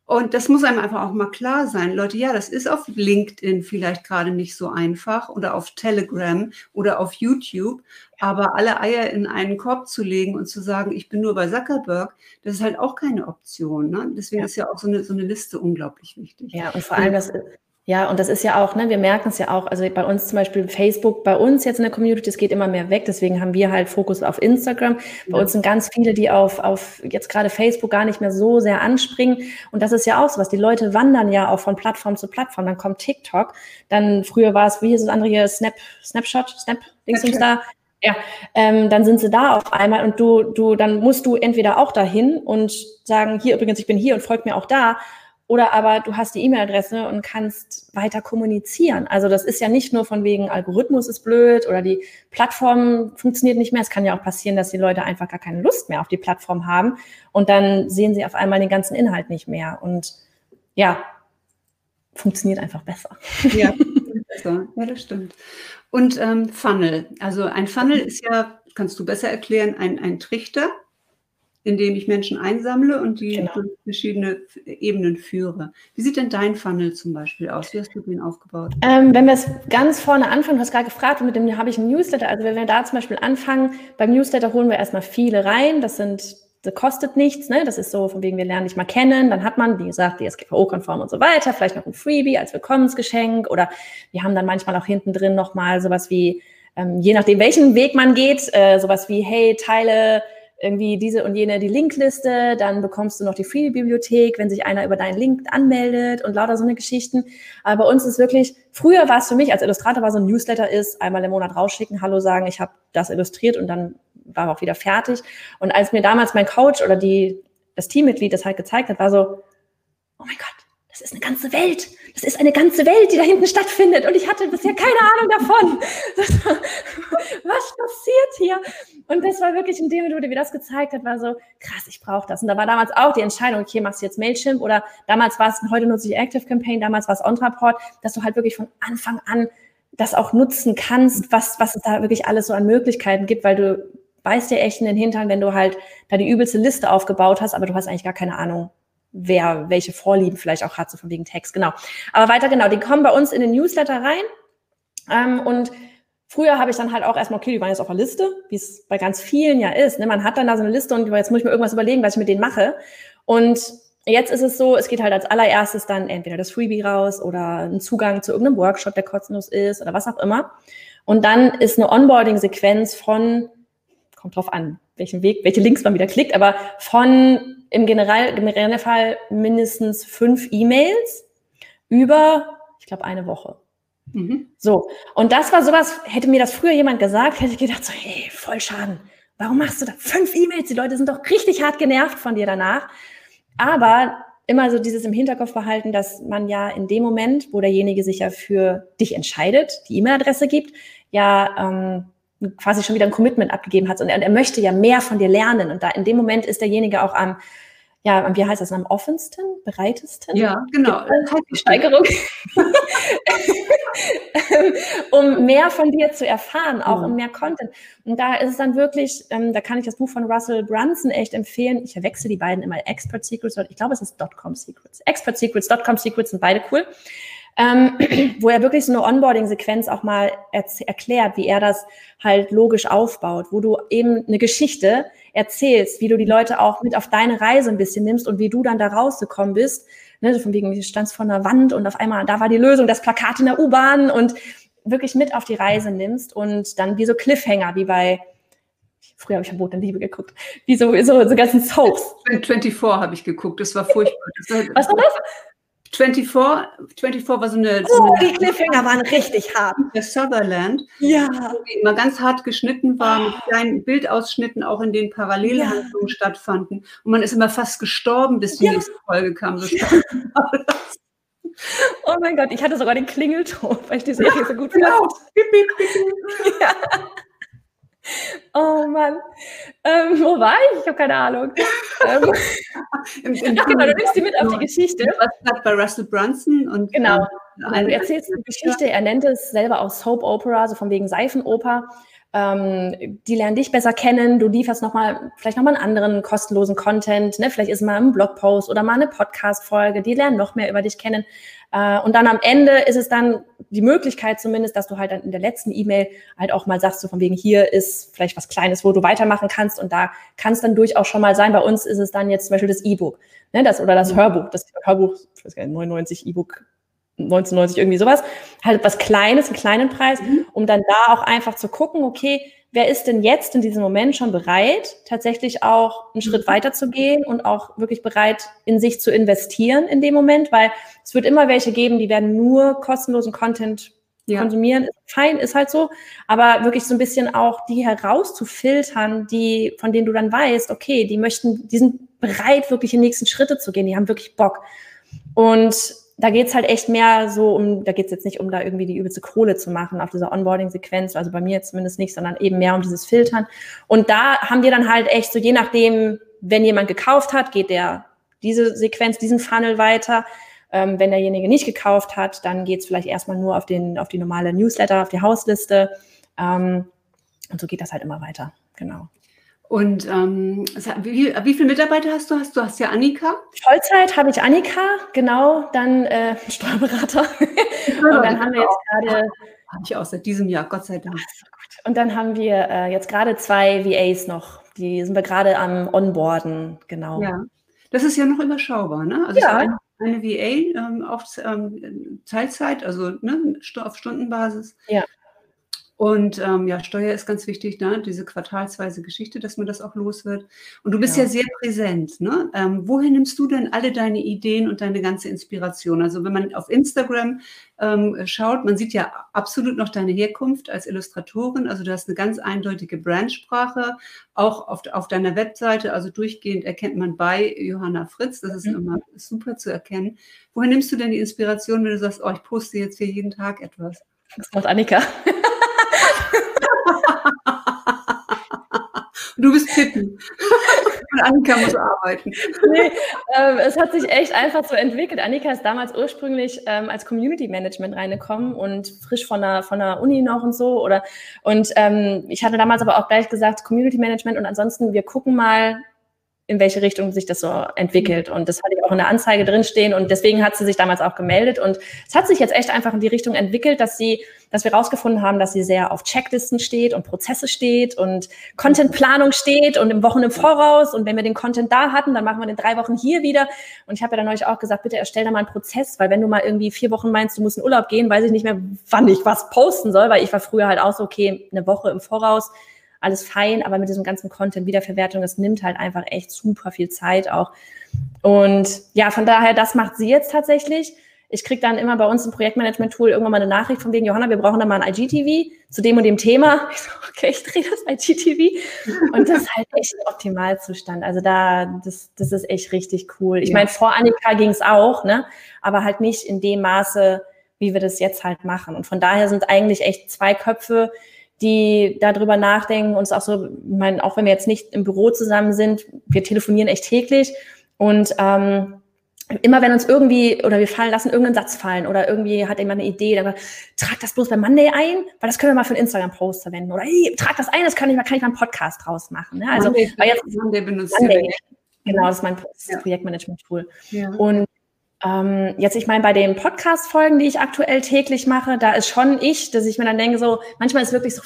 Speaker 1: Und das muss einem einfach auch mal klar sein. Leute, ja, das ist auf LinkedIn vielleicht gerade nicht so einfach oder auf Telegram oder auf YouTube. Aber alle Eier in einen Korb zu legen und zu sagen, ich bin nur bei Zuckerberg, das ist halt auch keine Option. Ne? Deswegen ja. ist ja auch so eine, so eine Liste unglaublich wichtig.
Speaker 2: Ja, und vor allem, das, ja, und das ist ja auch, ne, wir merken es ja auch, also bei uns zum Beispiel Facebook, bei uns jetzt in der Community, es geht immer mehr weg, deswegen haben wir halt Fokus auf Instagram. Bei ja. uns sind ganz viele, die auf, auf jetzt gerade Facebook gar nicht mehr so sehr anspringen. Und das ist ja auch so was. Die Leute wandern ja auch von Plattform zu Plattform. Dann kommt TikTok, dann früher war es, wie hieß das andere hier, Snap, Snapshot, Snap, links und da. Ja, ähm, dann sind sie da auf einmal und du, du, dann musst du entweder auch dahin und sagen, hier übrigens, ich bin hier und folgt mir auch da. Oder aber du hast die E-Mail-Adresse und kannst weiter kommunizieren. Also das ist ja nicht nur von wegen Algorithmus ist blöd oder die Plattform funktioniert nicht mehr. Es kann ja auch passieren, dass die Leute einfach gar keine Lust mehr auf die Plattform haben und dann sehen sie auf einmal den ganzen Inhalt nicht mehr. Und ja, funktioniert einfach besser.
Speaker 1: Ja, besser. ja das stimmt. Und ähm, Funnel. Also ein Funnel ist ja, kannst du besser erklären, ein, ein Trichter in dem ich Menschen einsammle und die genau. durch verschiedene Ebenen führe. Wie sieht denn dein Funnel zum Beispiel aus? Wie hast du den aufgebaut?
Speaker 2: Ähm, wenn wir es ganz vorne anfangen, du hast gerade gefragt, mit dem habe ich einen Newsletter. Also wenn wir da zum Beispiel anfangen, beim Newsletter holen wir erstmal viele rein. Das sind das kostet nichts, ne? Das ist so, von wegen, wir lernen dich mal kennen. Dann hat man, wie gesagt, DSGVO-konform und so weiter, vielleicht noch ein Freebie als Willkommensgeschenk oder wir haben dann manchmal auch hinten drin nochmal sowas wie, ähm, je nachdem, welchen Weg man geht, äh, sowas wie, hey, teile irgendwie diese und jene die Linkliste, dann bekommst du noch die Free-Bibliothek, wenn sich einer über deinen Link anmeldet und lauter so eine Geschichten. Aber bei uns ist wirklich, früher war es für mich als Illustrator war so ein Newsletter ist, einmal im Monat rausschicken, Hallo sagen, ich habe das illustriert und dann war auch wieder fertig. Und als mir damals mein Coach oder die, das Teammitglied das halt gezeigt hat, war so, oh mein Gott, das ist eine ganze Welt. Das ist eine ganze Welt, die da hinten stattfindet. Und ich hatte bisher keine Ahnung davon. Was passiert hier? Und das war wirklich in dem Minute, wie das gezeigt hat, war so, krass, ich brauche das. Und da war damals auch die Entscheidung, okay, machst du jetzt Mailchimp oder damals war es, heute nutze ich Active Campaign, damals war es Ontraport, dass du halt wirklich von Anfang an das auch nutzen kannst, was, was es da wirklich alles so an Möglichkeiten gibt, weil du beißt dir echt in den Hintern, wenn du halt da die übelste Liste aufgebaut hast, aber du hast eigentlich gar keine Ahnung, wer welche Vorlieben vielleicht auch hat, so von wegen Text, genau. Aber weiter genau, die kommen bei uns in den Newsletter rein ähm, und Früher habe ich dann halt auch erstmal, okay, die waren jetzt auf der Liste, wie es bei ganz vielen ja ist. Ne? Man hat dann da so eine Liste und jetzt muss ich mir irgendwas überlegen, was ich mit denen mache. Und jetzt ist es so, es geht halt als allererstes dann entweder das Freebie raus oder ein Zugang zu irgendeinem Workshop, der kostenlos ist oder was auch immer. Und dann ist eine Onboarding-Sequenz von, kommt drauf an, welchen Weg, welche Links man wieder klickt, aber von im General, generellen Fall mindestens fünf E-Mails über, ich glaube, eine Woche. Mhm. So, und das war sowas, hätte mir das früher jemand gesagt, hätte ich gedacht, so, hey, voll Schaden. Warum machst du da fünf E-Mails? Die Leute sind doch richtig hart genervt von dir danach. Aber immer so dieses im Hinterkopf behalten, dass man ja in dem Moment, wo derjenige sich ja für dich entscheidet, die E-Mail-Adresse gibt, ja ähm, quasi schon wieder ein Commitment abgegeben hat und er, und er möchte ja mehr von dir lernen. Und da in dem Moment ist derjenige auch am ja, wie heißt das, am offensten, bereitesten?
Speaker 1: Ja, genau.
Speaker 2: Steigerung. um mehr von dir zu erfahren, auch mhm. um mehr Content. Und da ist es dann wirklich, ähm, da kann ich das Buch von Russell Brunson echt empfehlen. Ich verwechsel die beiden immer, Expert Secrets, ich glaube, es ist Dotcom Secrets. Expert Secrets, Dotcom Secrets sind beide cool. Ähm, wo er wirklich so eine Onboarding-Sequenz auch mal erklärt, wie er das halt logisch aufbaut, wo du eben eine Geschichte erzählst, wie du die Leute auch mit auf deine Reise ein bisschen nimmst und wie du dann da rausgekommen bist. Ne, von wegen, du standst vor einer Wand und auf einmal, da war die Lösung, das Plakat in der U-Bahn und wirklich mit auf die Reise nimmst und dann wie so Cliffhanger, wie bei Früher habe ich verbotene Liebe geguckt. Wie so, so, so ganzen Soaps.
Speaker 1: 24 habe ich geguckt, das war furchtbar. Das war,
Speaker 2: Was war das?
Speaker 1: 24, 24 war so eine.
Speaker 2: So
Speaker 1: so
Speaker 2: oh, die Cliffhanger waren richtig hart.
Speaker 1: Der Sutherland,
Speaker 2: ja.
Speaker 1: die immer ganz hart geschnitten war, mit kleinen Bildausschnitten, auch in denen Parallelhandlungen ja. stattfanden. Und man ist immer fast gestorben, bis die ja. nächste Folge kam. So
Speaker 2: oh mein Gott, ich hatte sogar den Klingelton, weil ich die Serie so gut genau. fand. ja. Oh Mann. Ähm, wo war ich? Ich habe keine Ahnung. ähm, Im, im Ach genau, du nimmst die mit auf die Geschichte.
Speaker 1: Was bei Russell Brunson und
Speaker 2: genau. Ähm, du erzählst die Geschichte, er nennt es selber auch Soap Opera, so von wegen Seifenoper. Ähm, die lernen dich besser kennen, du lieferst nochmal, vielleicht nochmal einen anderen kostenlosen Content, ne? vielleicht ist mal ein Blogpost oder mal eine Podcast-Folge, die lernen noch mehr über dich kennen. Äh, und dann am Ende ist es dann die Möglichkeit zumindest, dass du halt dann in der letzten E-Mail halt auch mal sagst, so von wegen hier ist vielleicht was Kleines, wo du weitermachen kannst und da kann es dann durchaus schon mal sein. Bei uns ist es dann jetzt zum Beispiel das E-Book, ne? das, oder das mhm. Hörbuch, das Hörbuch, ich weiß gar nicht, 99 E-Book 1990 irgendwie sowas, halt was Kleines, einen kleinen Preis, mhm. um dann da auch einfach zu gucken, okay, wer ist denn jetzt in diesem Moment schon bereit, tatsächlich auch einen Schritt mhm. weiter zu gehen und auch wirklich bereit, in sich zu investieren in dem Moment, weil es wird immer welche geben, die werden nur kostenlosen Content ja. konsumieren. Fein, ist halt so, aber wirklich so ein bisschen auch die herauszufiltern, die, von denen du dann weißt, okay, die möchten, die sind bereit, wirklich in die nächsten Schritte zu gehen, die haben wirklich Bock. Und da geht's halt echt mehr so um, da geht's jetzt nicht um da irgendwie die übelste Kohle zu machen auf dieser Onboarding-Sequenz, also bei mir zumindest nicht, sondern eben mehr um dieses Filtern. Und da haben wir dann halt echt so, je nachdem, wenn jemand gekauft hat, geht der diese Sequenz, diesen Funnel weiter. Ähm, wenn derjenige nicht gekauft hat, dann geht's vielleicht erstmal nur auf, den, auf die normale Newsletter, auf die Hausliste. Ähm, und so geht das halt immer weiter. Genau.
Speaker 1: Und ähm, wie, wie viele Mitarbeiter hast du? Hast du hast ja Annika?
Speaker 2: Vollzeit habe ich Annika, genau, dann äh, Steuerberater. und dann haben wir jetzt gerade.
Speaker 1: Habe ich auch seit diesem Jahr, Gott sei Dank.
Speaker 2: Und dann haben wir äh, jetzt gerade zwei VAs noch. Die sind wir gerade am Onboarden, genau.
Speaker 1: Ja, das ist ja noch überschaubar, ne?
Speaker 2: Also ja.
Speaker 1: eine, eine VA ähm, auf ähm, Teilzeit, also ne, auf Stundenbasis.
Speaker 2: Ja.
Speaker 1: Und ähm, ja, Steuer ist ganz wichtig, ne? diese quartalsweise Geschichte, dass man das auch los wird. Und du bist ja, ja sehr präsent. Ne? Ähm, wohin nimmst du denn alle deine Ideen und deine ganze Inspiration? Also wenn man auf Instagram ähm, schaut, man sieht ja absolut noch deine Herkunft als Illustratorin. Also du hast eine ganz eindeutige Brandsprache, auch auf, auf deiner Webseite. Also durchgehend erkennt man bei Johanna Fritz. Das ist mhm. immer super zu erkennen. Wohin nimmst du denn die Inspiration, wenn du sagst, oh, ich poste jetzt hier jeden Tag etwas?
Speaker 2: Das macht Annika.
Speaker 1: Du bist Pippi. Und Annika muss arbeiten.
Speaker 2: Nee, ähm, es hat sich echt einfach so entwickelt. Annika ist damals ursprünglich ähm, als Community Management reingekommen und frisch von der, von der Uni noch und so. Oder, und ähm, ich hatte damals aber auch gleich gesagt, Community Management und ansonsten, wir gucken mal, in welche Richtung sich das so entwickelt. Und das hatte ich auch in der Anzeige drinstehen. Und deswegen hat sie sich damals auch gemeldet. Und es hat sich jetzt echt einfach in die Richtung entwickelt, dass sie, dass wir rausgefunden haben, dass sie sehr auf Checklisten steht und Prozesse steht und Contentplanung steht und im Wochen im Voraus. Und wenn wir den Content da hatten, dann machen wir den drei Wochen hier wieder. Und ich habe ja dann euch auch gesagt, bitte erstell da mal einen Prozess, weil wenn du mal irgendwie vier Wochen meinst, du musst in Urlaub gehen, weiß ich nicht mehr, wann ich was posten soll, weil ich war früher halt auch so, okay, eine Woche im Voraus alles fein, aber mit diesem ganzen Content, Wiederverwertung, das nimmt halt einfach echt super viel Zeit auch. Und ja, von daher, das macht sie jetzt tatsächlich. Ich kriege dann immer bei uns im Projektmanagement-Tool irgendwann mal eine Nachricht von wegen, Johanna, wir brauchen da mal ein IGTV zu dem und dem Thema. Ich so, okay, ich drehe das IGTV. Und das ist halt echt ein Optimalzustand. Also da, das, das ist echt richtig cool. Ich ja. meine, vor Annika ging es auch, ne? Aber halt nicht in dem Maße, wie wir das jetzt halt machen. Und von daher sind eigentlich echt zwei Köpfe, die darüber nachdenken und es auch so, ich meine, auch wenn wir jetzt nicht im Büro zusammen sind, wir telefonieren echt täglich und ähm, immer wenn uns irgendwie oder wir fallen lassen irgendeinen Satz fallen oder irgendwie hat jemand eine Idee, dann trag das bloß bei Monday ein, weil das können wir mal für einen Instagram-Post verwenden oder hey, trag das ein, das kann ich mal, kann ich mal einen Podcast draus machen. Ne? Also Monday, weil jetzt Monday benutzt Monday, genau, das ist mein ja. Projektmanagement-Tool. Ja. Und ähm, jetzt, ich meine, bei den Podcast-Folgen, die ich aktuell täglich mache, da ist schon ich, dass ich mir dann denke, so, manchmal ist wirklich so,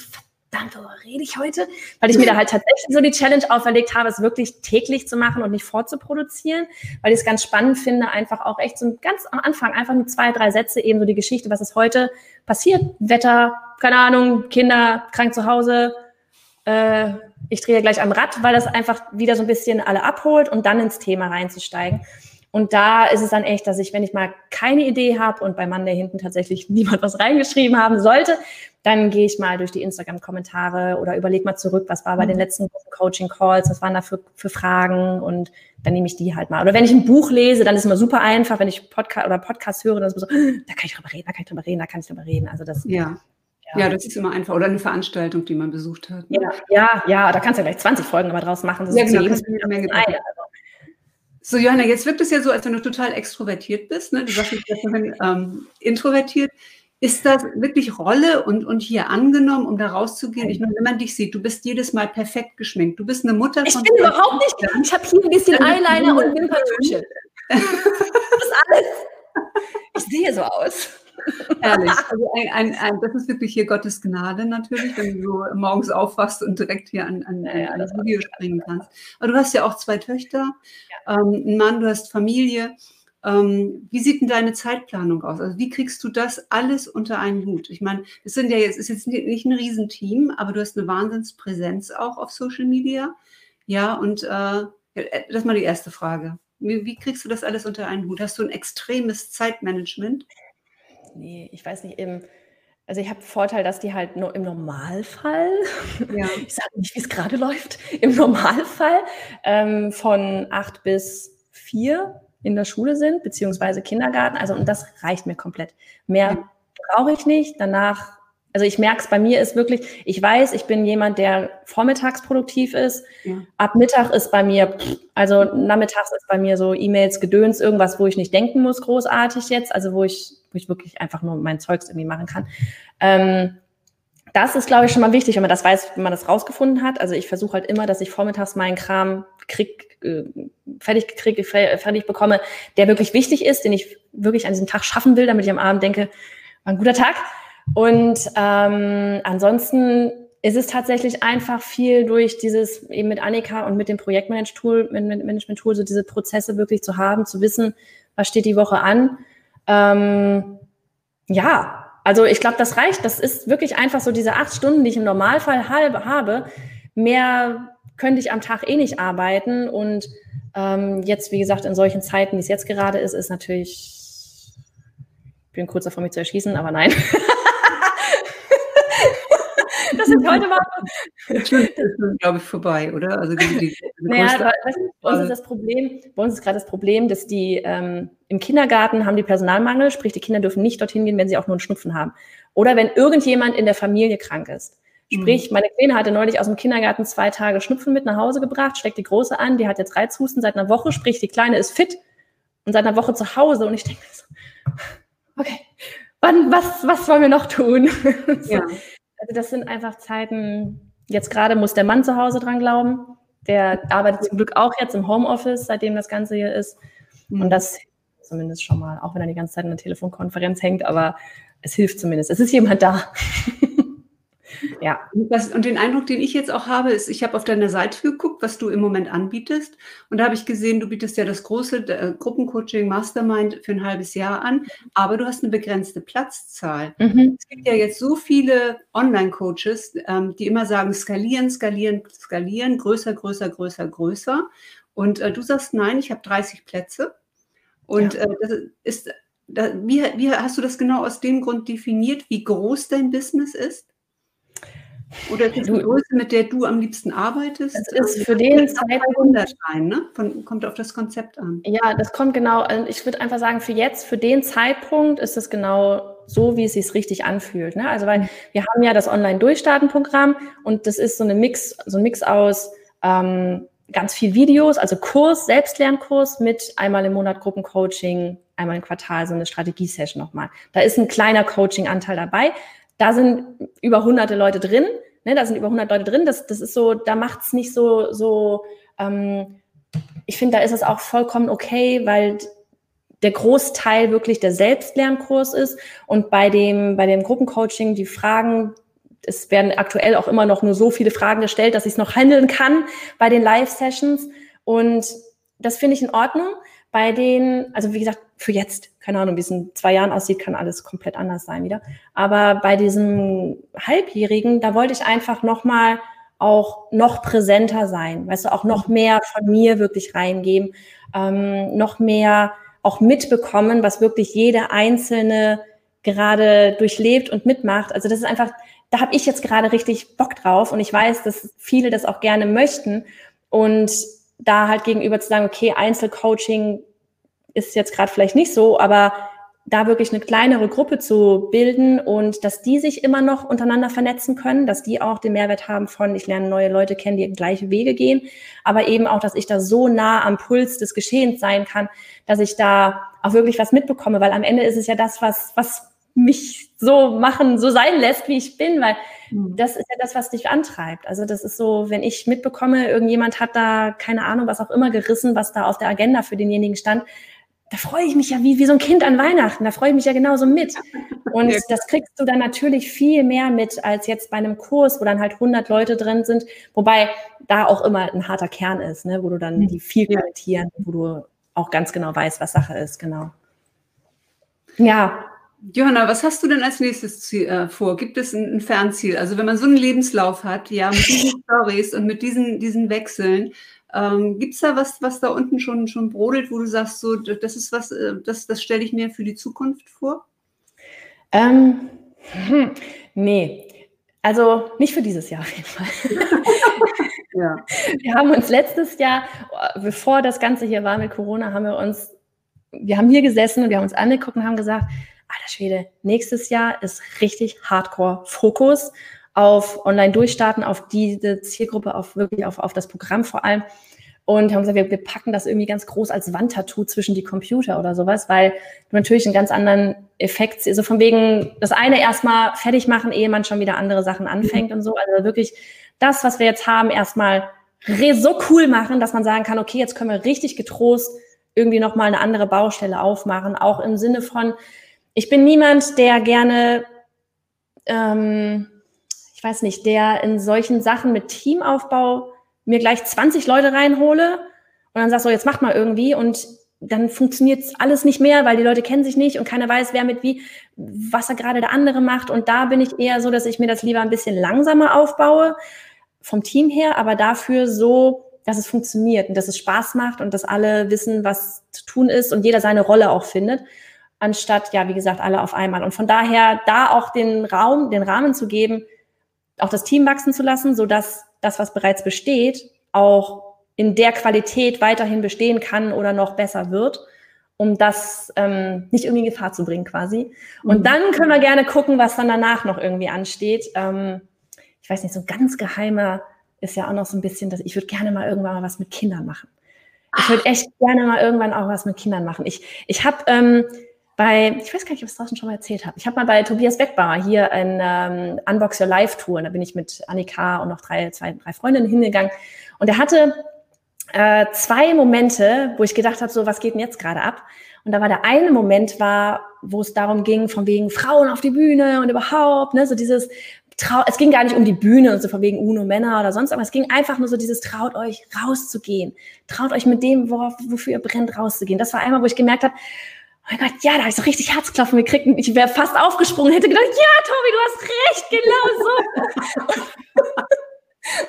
Speaker 2: verdammt, worüber rede ich heute? Weil ich mir da halt tatsächlich so die Challenge auferlegt habe, es wirklich täglich zu machen und nicht vorzuproduzieren, weil ich es ganz spannend finde, einfach auch echt so ganz am Anfang einfach nur zwei, drei Sätze eben so die Geschichte, was ist heute passiert, Wetter, keine Ahnung, Kinder krank zu Hause, äh, ich drehe gleich am Rad, weil das einfach wieder so ein bisschen alle abholt und dann ins Thema reinzusteigen. Und da ist es dann echt, dass ich, wenn ich mal keine Idee habe und bei Mann, der hinten tatsächlich niemand was reingeschrieben haben sollte, dann gehe ich mal durch die Instagram-Kommentare oder überlege mal zurück, was war bei den mhm. letzten Coaching-Calls, was waren da für, für Fragen und dann nehme ich die halt mal. Oder wenn ich ein Buch lese, dann ist es immer super einfach, wenn ich Podcast oder Podcast höre, dann ist es so, da kann ich drüber reden, da kann ich drüber reden, da kann ich drüber reden. Also das.
Speaker 1: Ja. Ja. ja, das ist immer einfach. Oder eine Veranstaltung, die man besucht hat.
Speaker 2: Ne? Ja, ja, ja, da kannst du ja gleich 20 Folgen aber draus machen.
Speaker 1: Das ja, genau, kannst du eine Menge ein, also. So, Johanna, jetzt wirkt es ja so, als wenn du total extrovertiert bist. Ne? Du sagst jetzt vorhin ähm, introvertiert. Ist das wirklich Rolle und, und hier angenommen, um da rauszugehen? Ich meine, wenn man dich sieht, du bist jedes Mal perfekt geschminkt. Du bist eine Mutter
Speaker 2: von. Ich bin überhaupt nicht. Ich habe hier ein bisschen Eyeliner und Wimperntusche. Das ist alles. Ich sehe so aus.
Speaker 1: Ehrlich. Also ein, ein, ein, das ist wirklich hier Gottes Gnade natürlich, wenn du so morgens aufwachst und direkt hier an, an, ja, an das Video springen kannst. Aber du hast ja auch zwei Töchter, ja. ähm, einen Mann, du hast Familie. Ähm, wie sieht denn deine Zeitplanung aus? Also wie kriegst du das alles unter einen Hut? Ich meine, es sind ja jetzt, ist jetzt nicht ein Riesenteam, aber du hast eine Wahnsinnspräsenz auch auf Social Media. Ja, und äh, das ist mal die erste Frage. Wie, wie kriegst du das alles unter einen Hut? Hast du ein extremes Zeitmanagement?
Speaker 2: Nee, ich weiß nicht, im, also ich habe Vorteil, dass die halt nur im Normalfall, ja. ich sage nicht, wie es gerade läuft, im Normalfall ähm, von acht bis vier in der Schule sind, beziehungsweise Kindergarten. Also und das reicht mir komplett. Mehr ja. brauche ich nicht. Danach also ich merke es bei mir ist wirklich, ich weiß, ich bin jemand, der vormittags produktiv ist. Ja. Ab Mittag ist bei mir, also nachmittags ist bei mir so E-Mails, Gedöns, irgendwas, wo ich nicht denken muss, großartig jetzt, also wo ich, wo ich wirklich einfach nur mein Zeugs irgendwie machen kann. Ähm, das ist, glaube ich, schon mal wichtig, wenn man das weiß, wenn man das rausgefunden hat. Also ich versuche halt immer, dass ich vormittags meinen Kram krieg, äh, fertig kriege, fertig bekomme, der wirklich wichtig ist, den ich wirklich an diesem Tag schaffen will, damit ich am Abend denke, war ein guter Tag. Und ähm, ansonsten ist es tatsächlich einfach viel durch dieses eben mit Annika und mit dem Projektmanagement-Tool, Management-Tool, so diese Prozesse wirklich zu haben, zu wissen, was steht die Woche an. Ähm, ja, also ich glaube, das reicht. Das ist wirklich einfach so diese acht Stunden, die ich im Normalfall halb habe. Mehr könnte ich am Tag eh nicht arbeiten. Und ähm, jetzt, wie gesagt, in solchen Zeiten, wie es jetzt gerade ist, ist natürlich, ich bin kurz davor, mich zu erschießen, aber nein.
Speaker 1: das ist heute mal. Das ist, glaube ich, vorbei, oder? Also die, die, die
Speaker 2: naja, bei uns ist das Problem, bei uns ist gerade das Problem, dass die ähm, im Kindergarten haben die Personalmangel, sprich, die Kinder dürfen nicht dorthin gehen, wenn sie auch nur einen Schnupfen haben. Oder wenn irgendjemand in der Familie krank ist. Sprich, mhm. meine Kleine hatte neulich aus dem Kindergarten zwei Tage Schnupfen mit nach Hause gebracht, steckt die Große an, die hat jetzt Reizhusten seit einer Woche, sprich, die Kleine ist fit und seit einer Woche zu Hause und ich denke so, okay, wann, was, was wollen wir noch tun? Ja. Also das sind einfach Zeiten, jetzt gerade muss der Mann zu Hause dran glauben. Der arbeitet zum Glück auch jetzt im Homeoffice, seitdem das Ganze hier ist. Und mhm. das zumindest schon mal, auch wenn er die ganze Zeit in der Telefonkonferenz hängt, aber es hilft zumindest. Es ist jemand da.
Speaker 1: Ja. Und, was, und, den Eindruck, den ich jetzt auch habe, ist, ich habe auf deiner Seite geguckt, was du im Moment anbietest. Und da habe ich gesehen, du bietest ja das große äh, Gruppencoaching Mastermind für ein halbes Jahr an, aber du hast eine begrenzte Platzzahl. Mhm. Es gibt ja jetzt so viele Online-Coaches, ähm, die immer sagen, skalieren, skalieren, skalieren, größer, größer, größer, größer. Und äh, du sagst, nein, ich habe 30 Plätze. Und ja. äh, das ist, da, wie, wie hast du das genau aus dem Grund definiert, wie groß dein Business ist? Oder ist die Größe, mit der du am liebsten arbeitest?
Speaker 2: Das ist also für den Zeitpunkt.
Speaker 1: Ne? Von, kommt auf das Konzept an.
Speaker 2: Ja, das kommt genau. Also ich würde einfach sagen, für jetzt, für den Zeitpunkt ist es genau so, wie es sich richtig anfühlt. Ne? Also, weil wir haben ja das Online-Durchstarten-Programm und das ist so eine Mix, so ein Mix aus ähm, ganz viel Videos, also Kurs, Selbstlernkurs mit einmal im Monat Gruppencoaching, einmal im Quartal so eine Strategie-Session nochmal. Da ist ein kleiner Coaching-Anteil dabei. Da sind über hunderte Leute drin. Ne, da sind über 100 Leute drin. Das, das ist so, da macht es nicht so, so ähm, ich finde, da ist es auch vollkommen okay, weil der Großteil wirklich der Selbstlernkurs ist und bei dem, bei dem Gruppencoaching die Fragen, es werden aktuell auch immer noch nur so viele Fragen gestellt, dass ich es noch handeln kann bei den Live-Sessions und das finde ich in Ordnung. Bei den, also wie gesagt, für jetzt, keine Ahnung, wie es in zwei Jahren aussieht, kann alles komplett anders sein wieder. Aber bei diesem Halbjährigen, da wollte ich einfach nochmal auch noch präsenter sein, weißt du, auch noch mehr von mir wirklich reingeben, ähm, noch mehr auch mitbekommen, was wirklich jede einzelne gerade durchlebt und mitmacht. Also das ist einfach, da habe ich jetzt gerade richtig Bock drauf und ich weiß, dass viele das auch gerne möchten und da halt gegenüber zu sagen, okay, Einzelcoaching ist jetzt gerade vielleicht nicht so, aber da wirklich eine kleinere Gruppe zu bilden und dass die sich immer noch untereinander vernetzen können, dass die auch den Mehrwert haben von, ich lerne neue Leute kennen, die gleiche Wege gehen, aber eben auch, dass ich da so nah am Puls des Geschehens sein kann, dass ich da auch wirklich was mitbekomme, weil am Ende ist es ja das, was, was mich so machen, so sein lässt, wie ich bin, weil mhm. das ist ja das, was dich antreibt. Also das ist so, wenn ich mitbekomme, irgendjemand hat da keine Ahnung, was auch immer gerissen, was da auf der Agenda für denjenigen stand, da freue ich mich ja wie, wie so ein Kind an Weihnachten, da freue ich mich ja genauso mit. Und das kriegst du dann natürlich viel mehr mit als jetzt bei einem Kurs, wo dann halt 100 Leute drin sind, wobei da auch immer ein harter Kern ist, ne, wo du dann die viel kommentieren, wo du auch ganz genau weißt, was Sache ist, genau.
Speaker 1: Ja. Johanna, was hast du denn als nächstes Ziel, äh, vor? Gibt es ein, ein, Fernziel? Also wenn man so einen Lebenslauf hat, ja, mit diesen Stories und mit diesen, diesen Wechseln, ähm, Gibt es da was, was da unten schon, schon brodelt, wo du sagst, so, das ist was, äh, das, das stelle ich mir für die Zukunft vor?
Speaker 2: Ähm, hm, nee, also nicht für dieses Jahr auf jeden Fall. ja. Wir haben uns letztes Jahr, bevor das Ganze hier war mit Corona, haben wir uns, wir haben hier gesessen und wir haben uns angeguckt und haben gesagt, alter Schwede, nächstes Jahr ist richtig Hardcore-Fokus auf Online-Durchstarten, auf diese Zielgruppe, auf wirklich auf, auf das Programm vor allem. Und haben gesagt, wir, wir packen das irgendwie ganz groß als Wandtattoo zwischen die Computer oder sowas, weil du natürlich einen ganz anderen Effekt, also von wegen das eine erstmal fertig machen, ehe man schon wieder andere Sachen anfängt und so. Also wirklich das, was wir jetzt haben, erstmal so cool machen, dass man sagen kann, okay, jetzt können wir richtig getrost irgendwie nochmal eine andere Baustelle aufmachen, auch im Sinne von, ich bin niemand, der gerne ähm, ich weiß nicht, der in solchen Sachen mit Teamaufbau mir gleich 20 Leute reinhole und dann sagst so, jetzt macht mal irgendwie und dann funktioniert alles nicht mehr, weil die Leute kennen sich nicht und keiner weiß, wer mit wie, was er gerade der andere macht. Und da bin ich eher so, dass ich mir das lieber ein bisschen langsamer aufbaue, vom Team her, aber dafür so, dass es funktioniert und dass es Spaß macht und dass alle wissen, was zu tun ist und jeder seine Rolle auch findet, anstatt, ja, wie gesagt, alle auf einmal. Und von daher da auch den Raum, den Rahmen zu geben, auch das Team wachsen zu lassen, so dass das, was bereits besteht, auch in der Qualität weiterhin bestehen kann oder noch besser wird, um das ähm, nicht irgendwie in Gefahr zu bringen quasi. Und mhm. dann können wir gerne gucken, was dann danach noch irgendwie ansteht. Ähm, ich weiß nicht, so ganz geheimer ist ja auch noch so ein bisschen, dass ich würde gerne mal irgendwann mal was mit Kindern machen. Ich würde echt gerne mal irgendwann auch was mit Kindern machen. Ich, ich habe ähm, bei, ich weiß gar nicht, ob ich es draußen schon mal erzählt habe. Ich habe mal bei Tobias Beckbauer hier ein ähm, Unbox Your Life Tour. Da bin ich mit Annika und noch drei, zwei, drei Freundinnen hingegangen. Und er hatte äh, zwei Momente, wo ich gedacht habe, so, was geht denn jetzt gerade ab? Und da war der eine Moment war, wo es darum ging, von wegen Frauen auf die Bühne und überhaupt, ne, so dieses, trau es ging gar nicht um die Bühne und so von wegen UNO Männer oder sonst, aber es ging einfach nur so dieses, traut euch rauszugehen. Traut euch mit dem, worauf, wofür ihr brennt, rauszugehen. Das war einmal, wo ich gemerkt habe, oh mein Gott, ja, da habe ich so richtig Herzklopfen gekriegt und ich wäre fast aufgesprungen, hätte gedacht, ja, Tobi, du hast recht, genau so.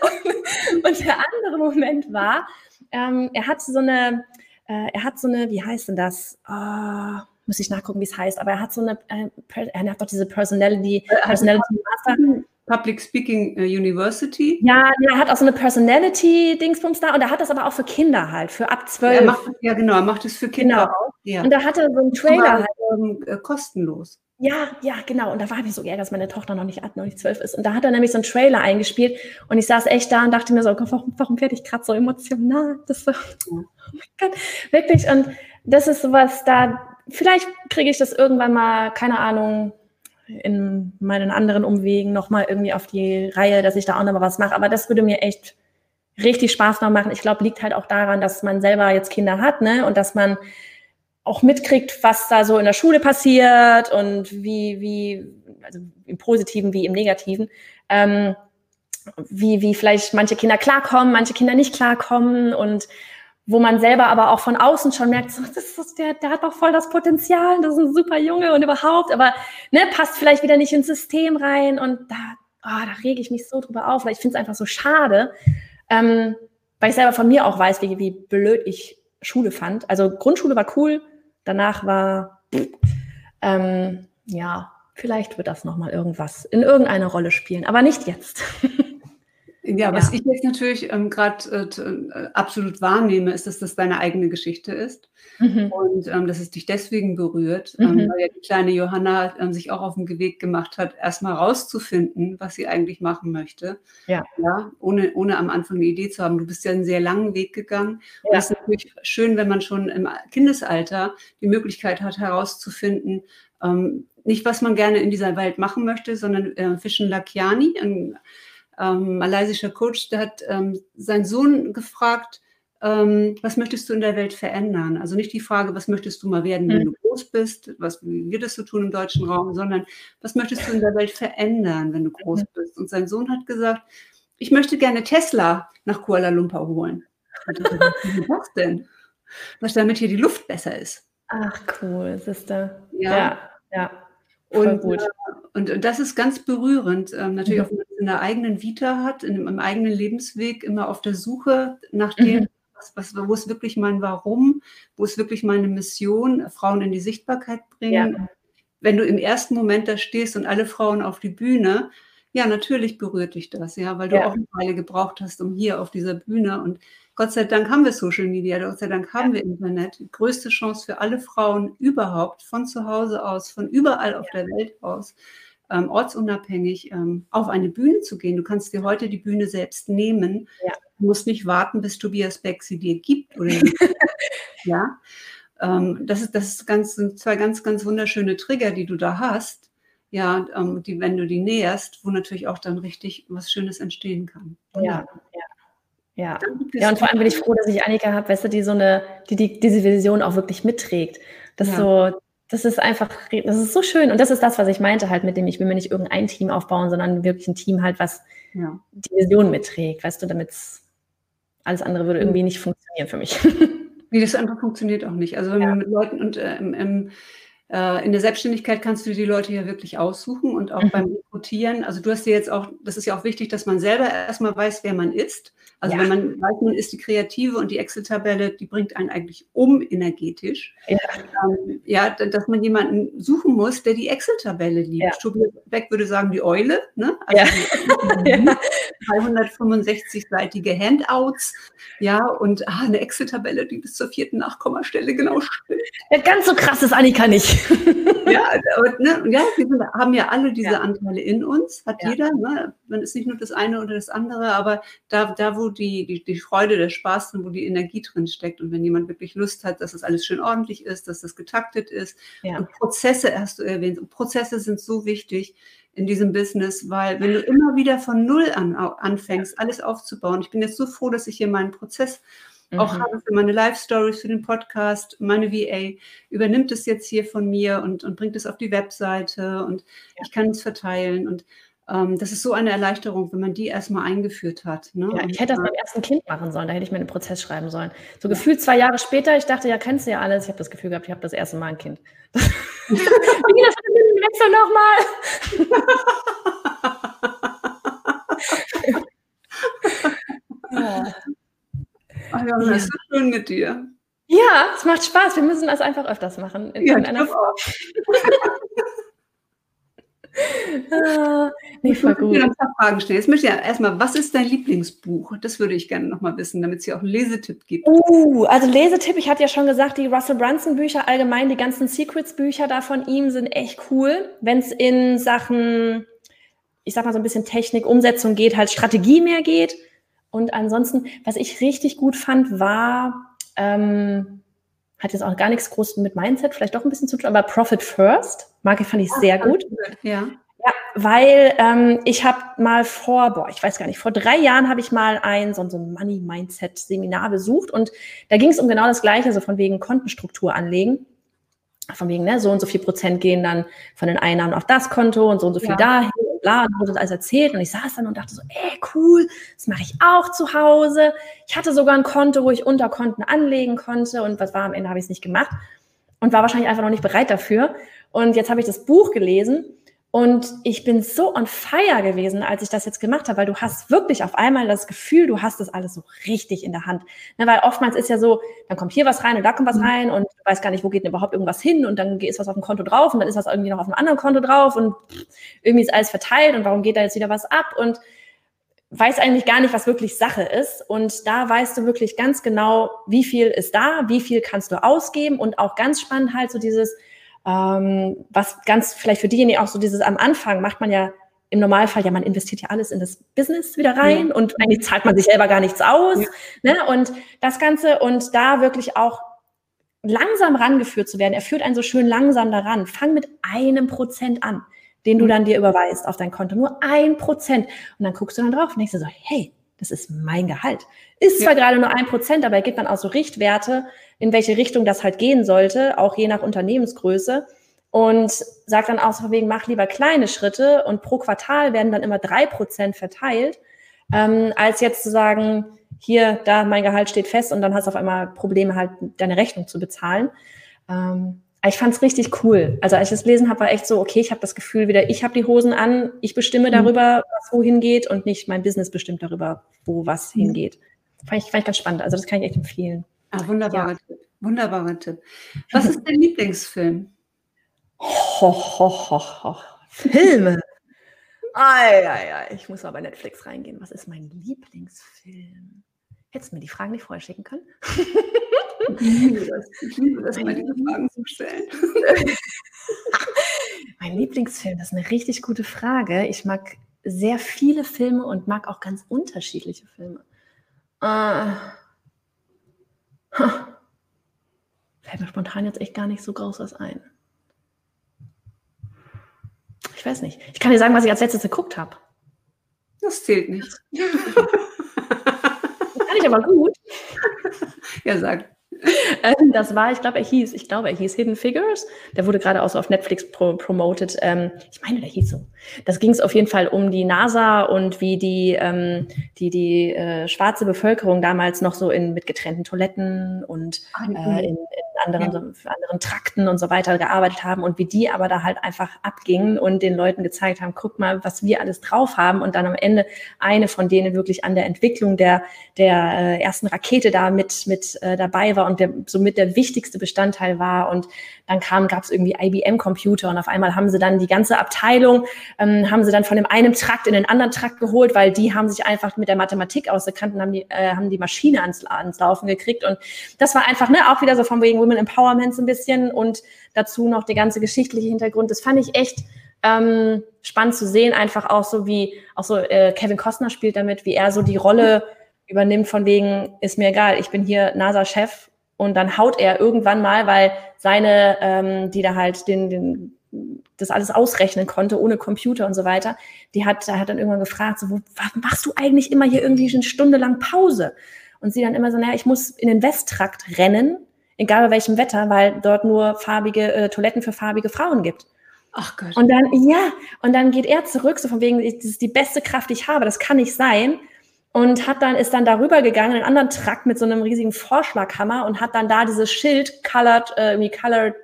Speaker 2: und, und, der andere Moment war, ähm, er hat so eine, äh, er hat so eine, wie heißt denn das? Oh, muss ich nachgucken, wie es heißt, aber er hat so eine, äh, er hat doch diese Personality, äh, Personality
Speaker 1: Master. Public Speaking äh, University.
Speaker 2: Ja, er hat auch so eine Personality-Dingsbums da und er hat das aber auch für Kinder halt, für ab zwölf.
Speaker 1: Ja, ja, genau, er macht es für Kinder
Speaker 2: genau. auch. Ja. Und da hatte er so einen Trailer halt.
Speaker 1: Ähm, äh, kostenlos.
Speaker 2: Ja, ja, genau. Und da war ich so geärgert, dass meine Tochter noch nicht, noch nicht zwölf ist. Und da hat er nämlich so einen Trailer eingespielt. Und ich saß echt da und dachte mir so, warum, warum werde ich gerade so emotional? Das so, oh mein Gott, wirklich. Und das ist sowas, da, vielleicht kriege ich das irgendwann mal, keine Ahnung, in meinen anderen Umwegen nochmal irgendwie auf die Reihe, dass ich da auch nochmal was mache. Aber das würde mir echt richtig Spaß noch machen. Ich glaube, liegt halt auch daran, dass man selber jetzt Kinder hat, ne? Und dass man auch mitkriegt, was da so in der Schule passiert und wie, wie, also im Positiven wie im Negativen, ähm, wie, wie vielleicht manche Kinder klarkommen, manche Kinder nicht klarkommen und wo man selber aber auch von außen schon merkt, so, das ist der, der hat doch voll das Potenzial, das ist ein super Junge und überhaupt, aber ne, passt vielleicht wieder nicht ins System rein und da, oh, da rege ich mich so drüber auf, weil ich finde es einfach so schade, ähm, weil ich selber von mir auch weiß, wie, wie blöd ich Schule fand. Also Grundschule war cool, danach war, ähm, ja, vielleicht wird das nochmal irgendwas in irgendeine Rolle spielen, aber nicht jetzt.
Speaker 1: Ja, was ja. ich jetzt natürlich ähm, gerade äh, äh, absolut wahrnehme, ist, dass das deine eigene Geschichte ist mhm. und ähm, dass es dich deswegen berührt, ähm, mhm. ähm, weil ja die kleine Johanna ähm, sich auch auf den Weg gemacht hat, erstmal rauszufinden, was sie eigentlich machen möchte. Ja. ja ohne, ohne am Anfang eine Idee zu haben. Du bist ja einen sehr langen Weg gegangen. Ja. Und es ist natürlich schön, wenn man schon im Kindesalter die Möglichkeit hat, herauszufinden, ähm, nicht was man gerne in dieser Welt machen möchte, sondern äh, Fischen Lakiani, ein ähm, malaysischer Coach, der hat ähm, seinen Sohn gefragt, ähm, was möchtest du in der Welt verändern? Also nicht die Frage, was möchtest du mal werden, wenn mhm. du groß bist, was wir das so tun im deutschen Raum, sondern was möchtest du in der Welt verändern, wenn du groß mhm. bist? Und sein Sohn hat gesagt, ich möchte gerne Tesla nach Kuala Lumpur holen. was denn? Was damit hier die Luft besser ist.
Speaker 2: Ach cool, Sister.
Speaker 1: Ja, ja. ja. Und, äh, und, und, das ist ganz berührend. Ähm, natürlich mhm. es in der eigenen Vita hat, in, im eigenen Lebensweg, immer auf der Suche nach dem, mhm. was, was, wo ist wirklich mein Warum, wo ist wirklich meine Mission, Frauen in die Sichtbarkeit bringen. Ja. Wenn du im ersten Moment da stehst und alle Frauen auf die Bühne, ja, natürlich berührt dich das, ja, weil du ja. auch eine Weile gebraucht hast, um hier auf dieser Bühne und Gott sei Dank haben wir Social Media, Gott sei Dank haben wir Internet. Die größte Chance für alle Frauen überhaupt, von zu Hause aus, von überall auf der Welt aus, ähm, ortsunabhängig ähm, auf eine Bühne zu gehen. Du kannst dir heute die Bühne selbst nehmen. Ja. Du musst nicht warten, bis Tobias Beck sie dir gibt. Oder ja. Ähm, das ist, das ist ganz, sind zwei ganz, ganz wunderschöne Trigger, die du da hast. Ja, ähm, die, wenn du die näherst, wo natürlich auch dann richtig was Schönes entstehen kann.
Speaker 2: Ja, ja. Ja. ja, und vor allem bin ich froh, dass ich Annika habe, weißt du, die so eine, die, die diese Vision auch wirklich mitträgt. Das ja. so, das ist einfach, das ist so schön. Und das ist das, was ich meinte halt mit dem, ich will mir nicht irgendein Team aufbauen, sondern wirklich ein Team halt, was ja. die Vision mitträgt, weißt du, damit alles andere würde irgendwie nicht funktionieren für mich.
Speaker 1: Wie das einfach funktioniert auch nicht. Also wenn ja. man mit Leuten und äh, im, im äh, in der Selbstständigkeit kannst du die Leute ja wirklich aussuchen und auch mhm. beim Rekrutieren. Also du hast dir jetzt auch, das ist ja auch wichtig, dass man selber erstmal weiß, wer man ist. Also ja. wenn man weiß, man ist die Kreative und die Excel-Tabelle, die bringt einen eigentlich um energetisch. Ja. Ähm, ja, dass man jemanden suchen muss, der die Excel-Tabelle liebt. Ja. Tobias Beck würde sagen, die Eule, ne? Also ja. 365-seitige Handouts, ja, und ah, eine Excel-Tabelle, die bis zur vierten Nachkommastelle genau stimmt.
Speaker 2: Ja, ganz so krass ist Annika nicht.
Speaker 1: ja, aber, ne, ja, wir haben ja alle diese. Anteile in uns, hat jeder. Ne? Man ist nicht nur das eine oder das andere, aber da, da wo die, die, die Freude, der Spaß drin, wo die Energie drin steckt und wenn jemand wirklich Lust hat, dass das alles schön ordentlich ist, dass das getaktet ist. Ja. Und Prozesse hast du erwähnt. Und Prozesse sind so wichtig in diesem Business, weil wenn du immer wieder von Null an anfängst, alles aufzubauen, ich bin jetzt so froh, dass ich hier meinen Prozess auch mhm. habe für meine Live-Stories, für den Podcast. Meine VA übernimmt es jetzt hier von mir und, und bringt es auf die Webseite und ja. ich kann es verteilen. Und das ist so eine Erleichterung, wenn man die erstmal eingeführt hat. Ne?
Speaker 2: Ja, ich hätte das beim ersten Kind machen sollen, da hätte ich mir einen Prozess schreiben sollen. So gefühlt zwei Jahre später, ich dachte, ja, kennst du ja alles. Ich habe das Gefühl gehabt, ich habe das erste Mal ein Kind. Wie das Wechsel nochmal?
Speaker 1: ja. Ach ja, das ist so schön mit dir.
Speaker 2: Ja, es macht Spaß. Wir müssen das einfach öfters machen. In ja, Form.
Speaker 1: ah, nee, voll gut. Ich ein paar Fragen stellen. Jetzt möchte ich ja erstmal, was ist dein Lieblingsbuch? Das würde ich gerne nochmal wissen, damit es hier auch einen Lesetipp gibt.
Speaker 2: Uh, also Lesetipp, ich hatte ja schon gesagt, die Russell Brunson Bücher allgemein, die ganzen Secrets Bücher da von ihm sind echt cool. Wenn es in Sachen, ich sag mal so ein bisschen Technik, Umsetzung geht, halt Strategie mehr geht. Und ansonsten, was ich richtig gut fand, war, ähm, hat jetzt auch gar nichts groß mit Mindset, vielleicht doch ein bisschen zu tun, aber Profit First, Marke fand ich sehr gut. Ja. Ja, weil ähm, ich habe mal vor, boah, ich weiß gar nicht, vor drei Jahren habe ich mal ein so, so ein Money Mindset Seminar besucht und da ging es um genau das Gleiche, so von wegen Kontenstruktur anlegen von wegen, ne, so und so viel Prozent gehen dann von den Einnahmen auf das Konto und so und so viel ja. dahin und bla, und wurde alles erzählt und ich saß dann und dachte so, ey, cool, das mache ich auch zu Hause. Ich hatte sogar ein Konto, wo ich Unterkonten anlegen konnte und was war am Ende, habe ich es nicht gemacht und war wahrscheinlich einfach noch nicht bereit dafür. Und jetzt habe ich das Buch gelesen Und ich bin so on fire gewesen, als ich das jetzt gemacht habe, weil du hast wirklich auf einmal das Gefühl, du hast das alles so richtig in der Hand. Ne, weil oftmals ist ja so, dann kommt hier was rein und da kommt was mhm. rein und du weißt gar nicht, wo geht denn überhaupt irgendwas hin und dann ist was auf dem Konto drauf und dann ist was irgendwie noch auf einem anderen Konto drauf und irgendwie ist alles verteilt und warum geht da jetzt wieder was ab und weiß eigentlich gar nicht, was wirklich Sache ist. Und da weißt du wirklich ganz genau, wie viel ist da, wie viel kannst du ausgeben und auch ganz spannend halt so dieses, ähm, was ganz vielleicht für diejenigen auch so dieses am Anfang macht man ja im Normalfall, ja, man investiert ja alles in das Business wieder rein ja. und eigentlich zahlt man sich selber gar nichts aus. Ja. Ne? Und das Ganze und da wirklich auch langsam rangeführt zu werden. Er führt einen so schön langsam daran. Fang mit einem Prozent an, den du dann dir überweist auf dein Konto. Nur ein Prozent. Und dann guckst du dann drauf und denkst dir so, hey, das ist mein Gehalt. Ist zwar gerade nur ein Prozent, aber er gibt dann auch so Richtwerte, in welche Richtung das halt gehen sollte, auch je nach Unternehmensgröße. Und sagt dann auch so wegen, mach lieber kleine Schritte und pro Quartal werden dann immer drei Prozent verteilt, ähm, als jetzt zu sagen, hier, da, mein Gehalt steht fest und dann hast du auf einmal Probleme halt, deine Rechnung zu bezahlen. Ähm, ich fand es richtig cool. Also als ich das lesen habe, war echt so, okay, ich habe das Gefühl wieder, ich habe die Hosen an, ich bestimme mhm. darüber, was wohin geht und nicht mein Business bestimmt darüber, wo was mhm. hingeht. Fand ich, fand ich ganz spannend. Also das kann ich echt empfehlen.
Speaker 1: Ah, wunderbarer ja. Tipp. Wunderbarer Tipp. Was ist dein Lieblingsfilm?
Speaker 2: Ho, ho, ho, ho. Filme. Ei, ei, ei. Ich muss mal bei Netflix reingehen. Was ist mein Lieblingsfilm? Hättest du mir die Fragen nicht vorher schicken können?
Speaker 1: Ich liebe das, ich liebe das mal diese Fragen zu stellen.
Speaker 2: mein Lieblingsfilm, das ist eine richtig gute Frage. Ich mag sehr viele Filme und mag auch ganz unterschiedliche Filme. Äh, fällt mir spontan jetzt echt gar nicht so groß was ein. Ich weiß nicht. Ich kann dir sagen, was ich als letztes geguckt habe.
Speaker 1: Das zählt nicht.
Speaker 2: Das kann ich aber gut.
Speaker 1: Ja, sag.
Speaker 2: Ähm, das war, ich glaube, er hieß, ich glaube, er hieß Hidden Figures. Der wurde gerade auch so auf Netflix pro promoted. Ähm, ich meine, der hieß so. Das ging es auf jeden Fall um die NASA und wie die, ähm, die, die äh, schwarze Bevölkerung damals noch so in, mit getrennten Toiletten und äh, in, in anderen, ja. so, anderen Trakten und so weiter gearbeitet haben und wie die aber da halt einfach abgingen und den Leuten gezeigt haben, guck mal, was wir alles drauf haben und dann am Ende eine von denen wirklich an der Entwicklung der, der äh, ersten Rakete da mit, mit äh, dabei war und der somit der wichtigste Bestandteil war. Und dann kam, gab es irgendwie IBM-Computer und auf einmal haben sie dann die ganze Abteilung, ähm, haben sie dann von dem einen Trakt in den anderen Trakt geholt, weil die haben sich einfach mit der Mathematik ausgekannt und haben die, äh, haben die Maschine ans, ans Laufen gekriegt. Und das war einfach, ne, auch wieder so von wegen Women Empowerment so ein bisschen und dazu noch der ganze geschichtliche Hintergrund. Das fand ich echt ähm, spannend zu sehen, einfach auch so wie, auch so äh, Kevin Costner spielt damit, wie er so die Rolle übernimmt von wegen, ist mir egal, ich bin hier NASA-Chef und dann haut er irgendwann mal, weil seine, ähm, die da halt den, den, das alles ausrechnen konnte, ohne Computer und so weiter, die hat, hat dann irgendwann gefragt, so, wo, machst du eigentlich immer hier irgendwie eine Stunde lang Pause? Und sie dann immer so, naja, ich muss in den Westtrakt rennen, egal bei welchem Wetter, weil dort nur farbige äh, Toiletten für farbige Frauen gibt. Ach Gott. Und dann, ja, und dann geht er zurück, so von wegen, das ist die beste Kraft, die ich habe, das kann nicht sein und hat dann ist dann darüber gegangen in einen anderen Trakt mit so einem riesigen Vorschlaghammer und hat dann da dieses Schild colored äh, irgendwie colored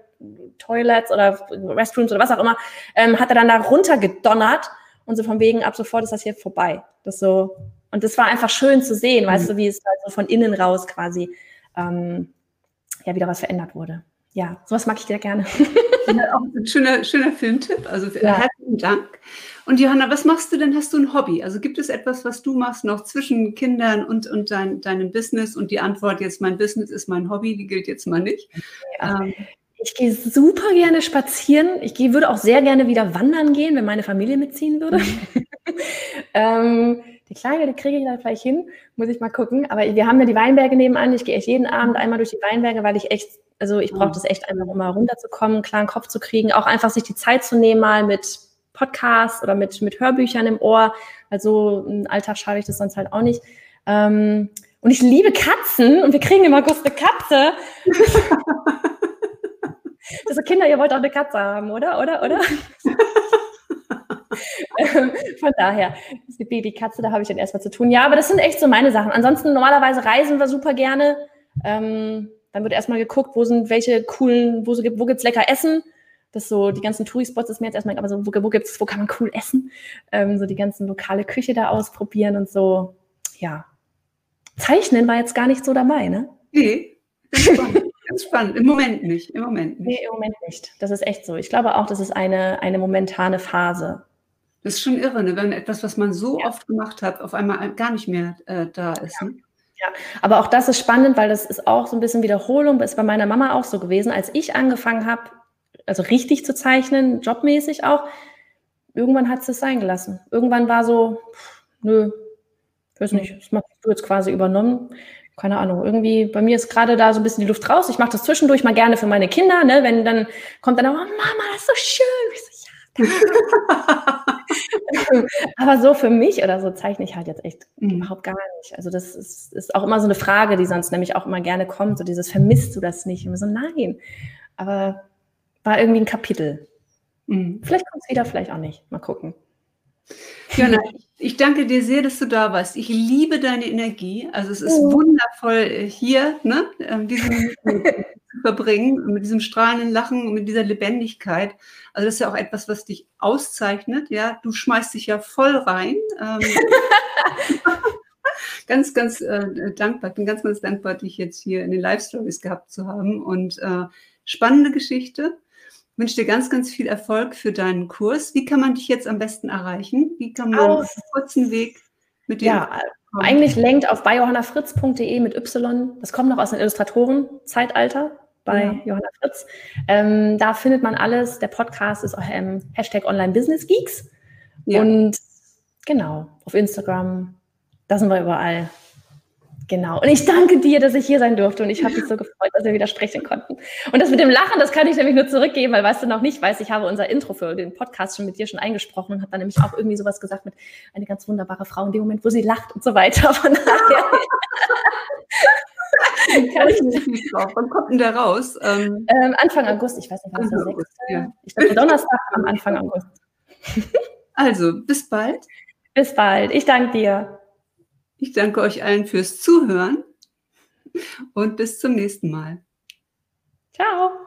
Speaker 2: Toilets oder Restrooms oder was auch immer ähm, hat er dann da runtergedonnert und so von wegen ab sofort ist das hier vorbei das so und das war einfach schön zu sehen mhm. weißt du wie es halt so von innen raus quasi ähm, ja wieder was verändert wurde ja sowas mag ich sehr gerne
Speaker 1: ja, auch ein schöner schöner Filmtipp also ja. herzlichen Dank und Johanna, was machst du denn? Hast du ein Hobby? Also gibt es etwas, was du machst noch zwischen Kindern und, und dein, deinem Business? Und die Antwort jetzt, mein Business ist mein Hobby, die gilt jetzt mal nicht.
Speaker 2: Ja. Ähm, ich gehe super gerne spazieren. Ich gehe, würde auch sehr gerne wieder wandern gehen, wenn meine Familie mitziehen würde. Ähm, die Kleine, die kriege ich dann vielleicht hin, muss ich mal gucken. Aber wir haben ja die Weinberge nebenan. Ich gehe echt jeden Abend einmal durch die Weinberge, weil ich echt, also ich brauche mhm. das echt einfach, um mal runterzukommen, einen klaren Kopf zu kriegen. Auch einfach sich die Zeit zu nehmen, mal mit Podcasts oder mit, mit Hörbüchern im Ohr. Also im Alltag schaffe ich das sonst halt auch nicht. Ähm, und ich liebe Katzen und wir kriegen im August eine Katze. also Kinder, ihr wollt auch eine Katze haben, oder? Oder? Oder? Ähm, von daher, ist die Babykatze, da habe ich dann erstmal zu tun. Ja, aber das sind echt so meine Sachen. Ansonsten, normalerweise reisen wir super gerne. Ähm, dann wird erstmal geguckt, wo sind welche coolen, wo, wo gibt es lecker Essen Das so, die ganzen Touri-Spots ist mir jetzt erstmal, aber so, wo, wo gibt's, wo kann man cool essen? Ähm, so die ganzen lokale Küche da ausprobieren und so. Ja. Zeichnen war jetzt gar nicht so dabei, ne?
Speaker 1: Nee. Ganz spannend. Im Moment nicht. Im Moment nicht.
Speaker 2: Nee, im Moment nicht. Das ist echt so. Ich glaube auch, das ist eine, eine momentane Phase.
Speaker 1: Das ist schon irre, ne? wenn etwas, was man so ja. oft gemacht hat, auf einmal gar nicht mehr äh, da ist.
Speaker 2: Ja. Ne? Ja, aber auch das ist spannend, weil das ist auch so ein bisschen Wiederholung. Das ist bei meiner Mama auch so gewesen, als ich angefangen habe, also richtig zu zeichnen, jobmäßig auch. Irgendwann hat sie es sein gelassen. Irgendwann war so, nö, weiß nicht, das machst du jetzt quasi übernommen. Keine Ahnung, irgendwie, bei mir ist gerade da so ein bisschen die Luft raus. Ich mache das zwischendurch mal gerne für meine Kinder, ne? Wenn dann kommt dann auch, oh, Mama, das ist so schön. Ich so, Aber so für mich oder so zeichne ich halt jetzt echt mhm. überhaupt gar nicht. Also das ist, ist, auch immer so eine Frage, die sonst nämlich auch immer gerne kommt. So dieses, vermisst du das nicht? Und so, nein. Aber war irgendwie ein Kapitel. Mhm. Vielleicht kommt es wieder, vielleicht auch nicht. Mal gucken.
Speaker 1: Jonna, ich danke dir sehr, dass du da warst. Ich liebe deine Energie. Also es ist oh. wundervoll äh, hier, ne, ähm, diese verbringen, mit diesem strahlenden Lachen und mit dieser Lebendigkeit. Also das ist ja auch etwas, was dich auszeichnet. Ja, du schmeißt dich ja voll rein. Ähm, ganz, ganz äh, dankbar. Ich bin ganz, ganz dankbar, dich jetzt hier in den Live-Stories gehabt zu haben. Und äh, spannende Geschichte. Ich wünsche dir ganz, ganz viel Erfolg für deinen Kurs. Wie kann man dich jetzt am besten erreichen? Wie kann man auf einen kurzen Weg mit dir?
Speaker 2: Ja, eigentlich lenkt auf biohannafritz.de mit Y. Das kommt noch aus dem Illustratoren-Zeitalter bei ja. Johanna Fritz. Ähm, da findet man alles. Der Podcast ist auch ähm, Hashtag Online Business Geeks. Ja. Und genau, auf Instagram, da sind wir überall. Genau. Und ich danke dir, dass ich hier sein durfte. Und ich habe mich so gefreut, dass wir wieder sprechen konnten. Und das mit dem Lachen, das kann ich nämlich nur zurückgeben, weil weißt du noch nicht weißt, ich habe unser Intro für den Podcast schon mit dir schon eingesprochen und habe dann nämlich auch irgendwie sowas gesagt mit eine ganz wunderbare Frau in dem Moment, wo sie lacht und so weiter. Von daher.
Speaker 1: Kann ich nicht drauf. Wann kommt denn der raus?
Speaker 2: Ähm, ähm, Anfang August, ich weiß nicht, wann ist der 6. Ja. Ich glaube, Donnerstag am Anfang August.
Speaker 1: Also, bis bald.
Speaker 2: Bis bald. Ich danke dir.
Speaker 1: Ich danke euch allen fürs Zuhören und bis zum nächsten Mal.
Speaker 2: Ciao.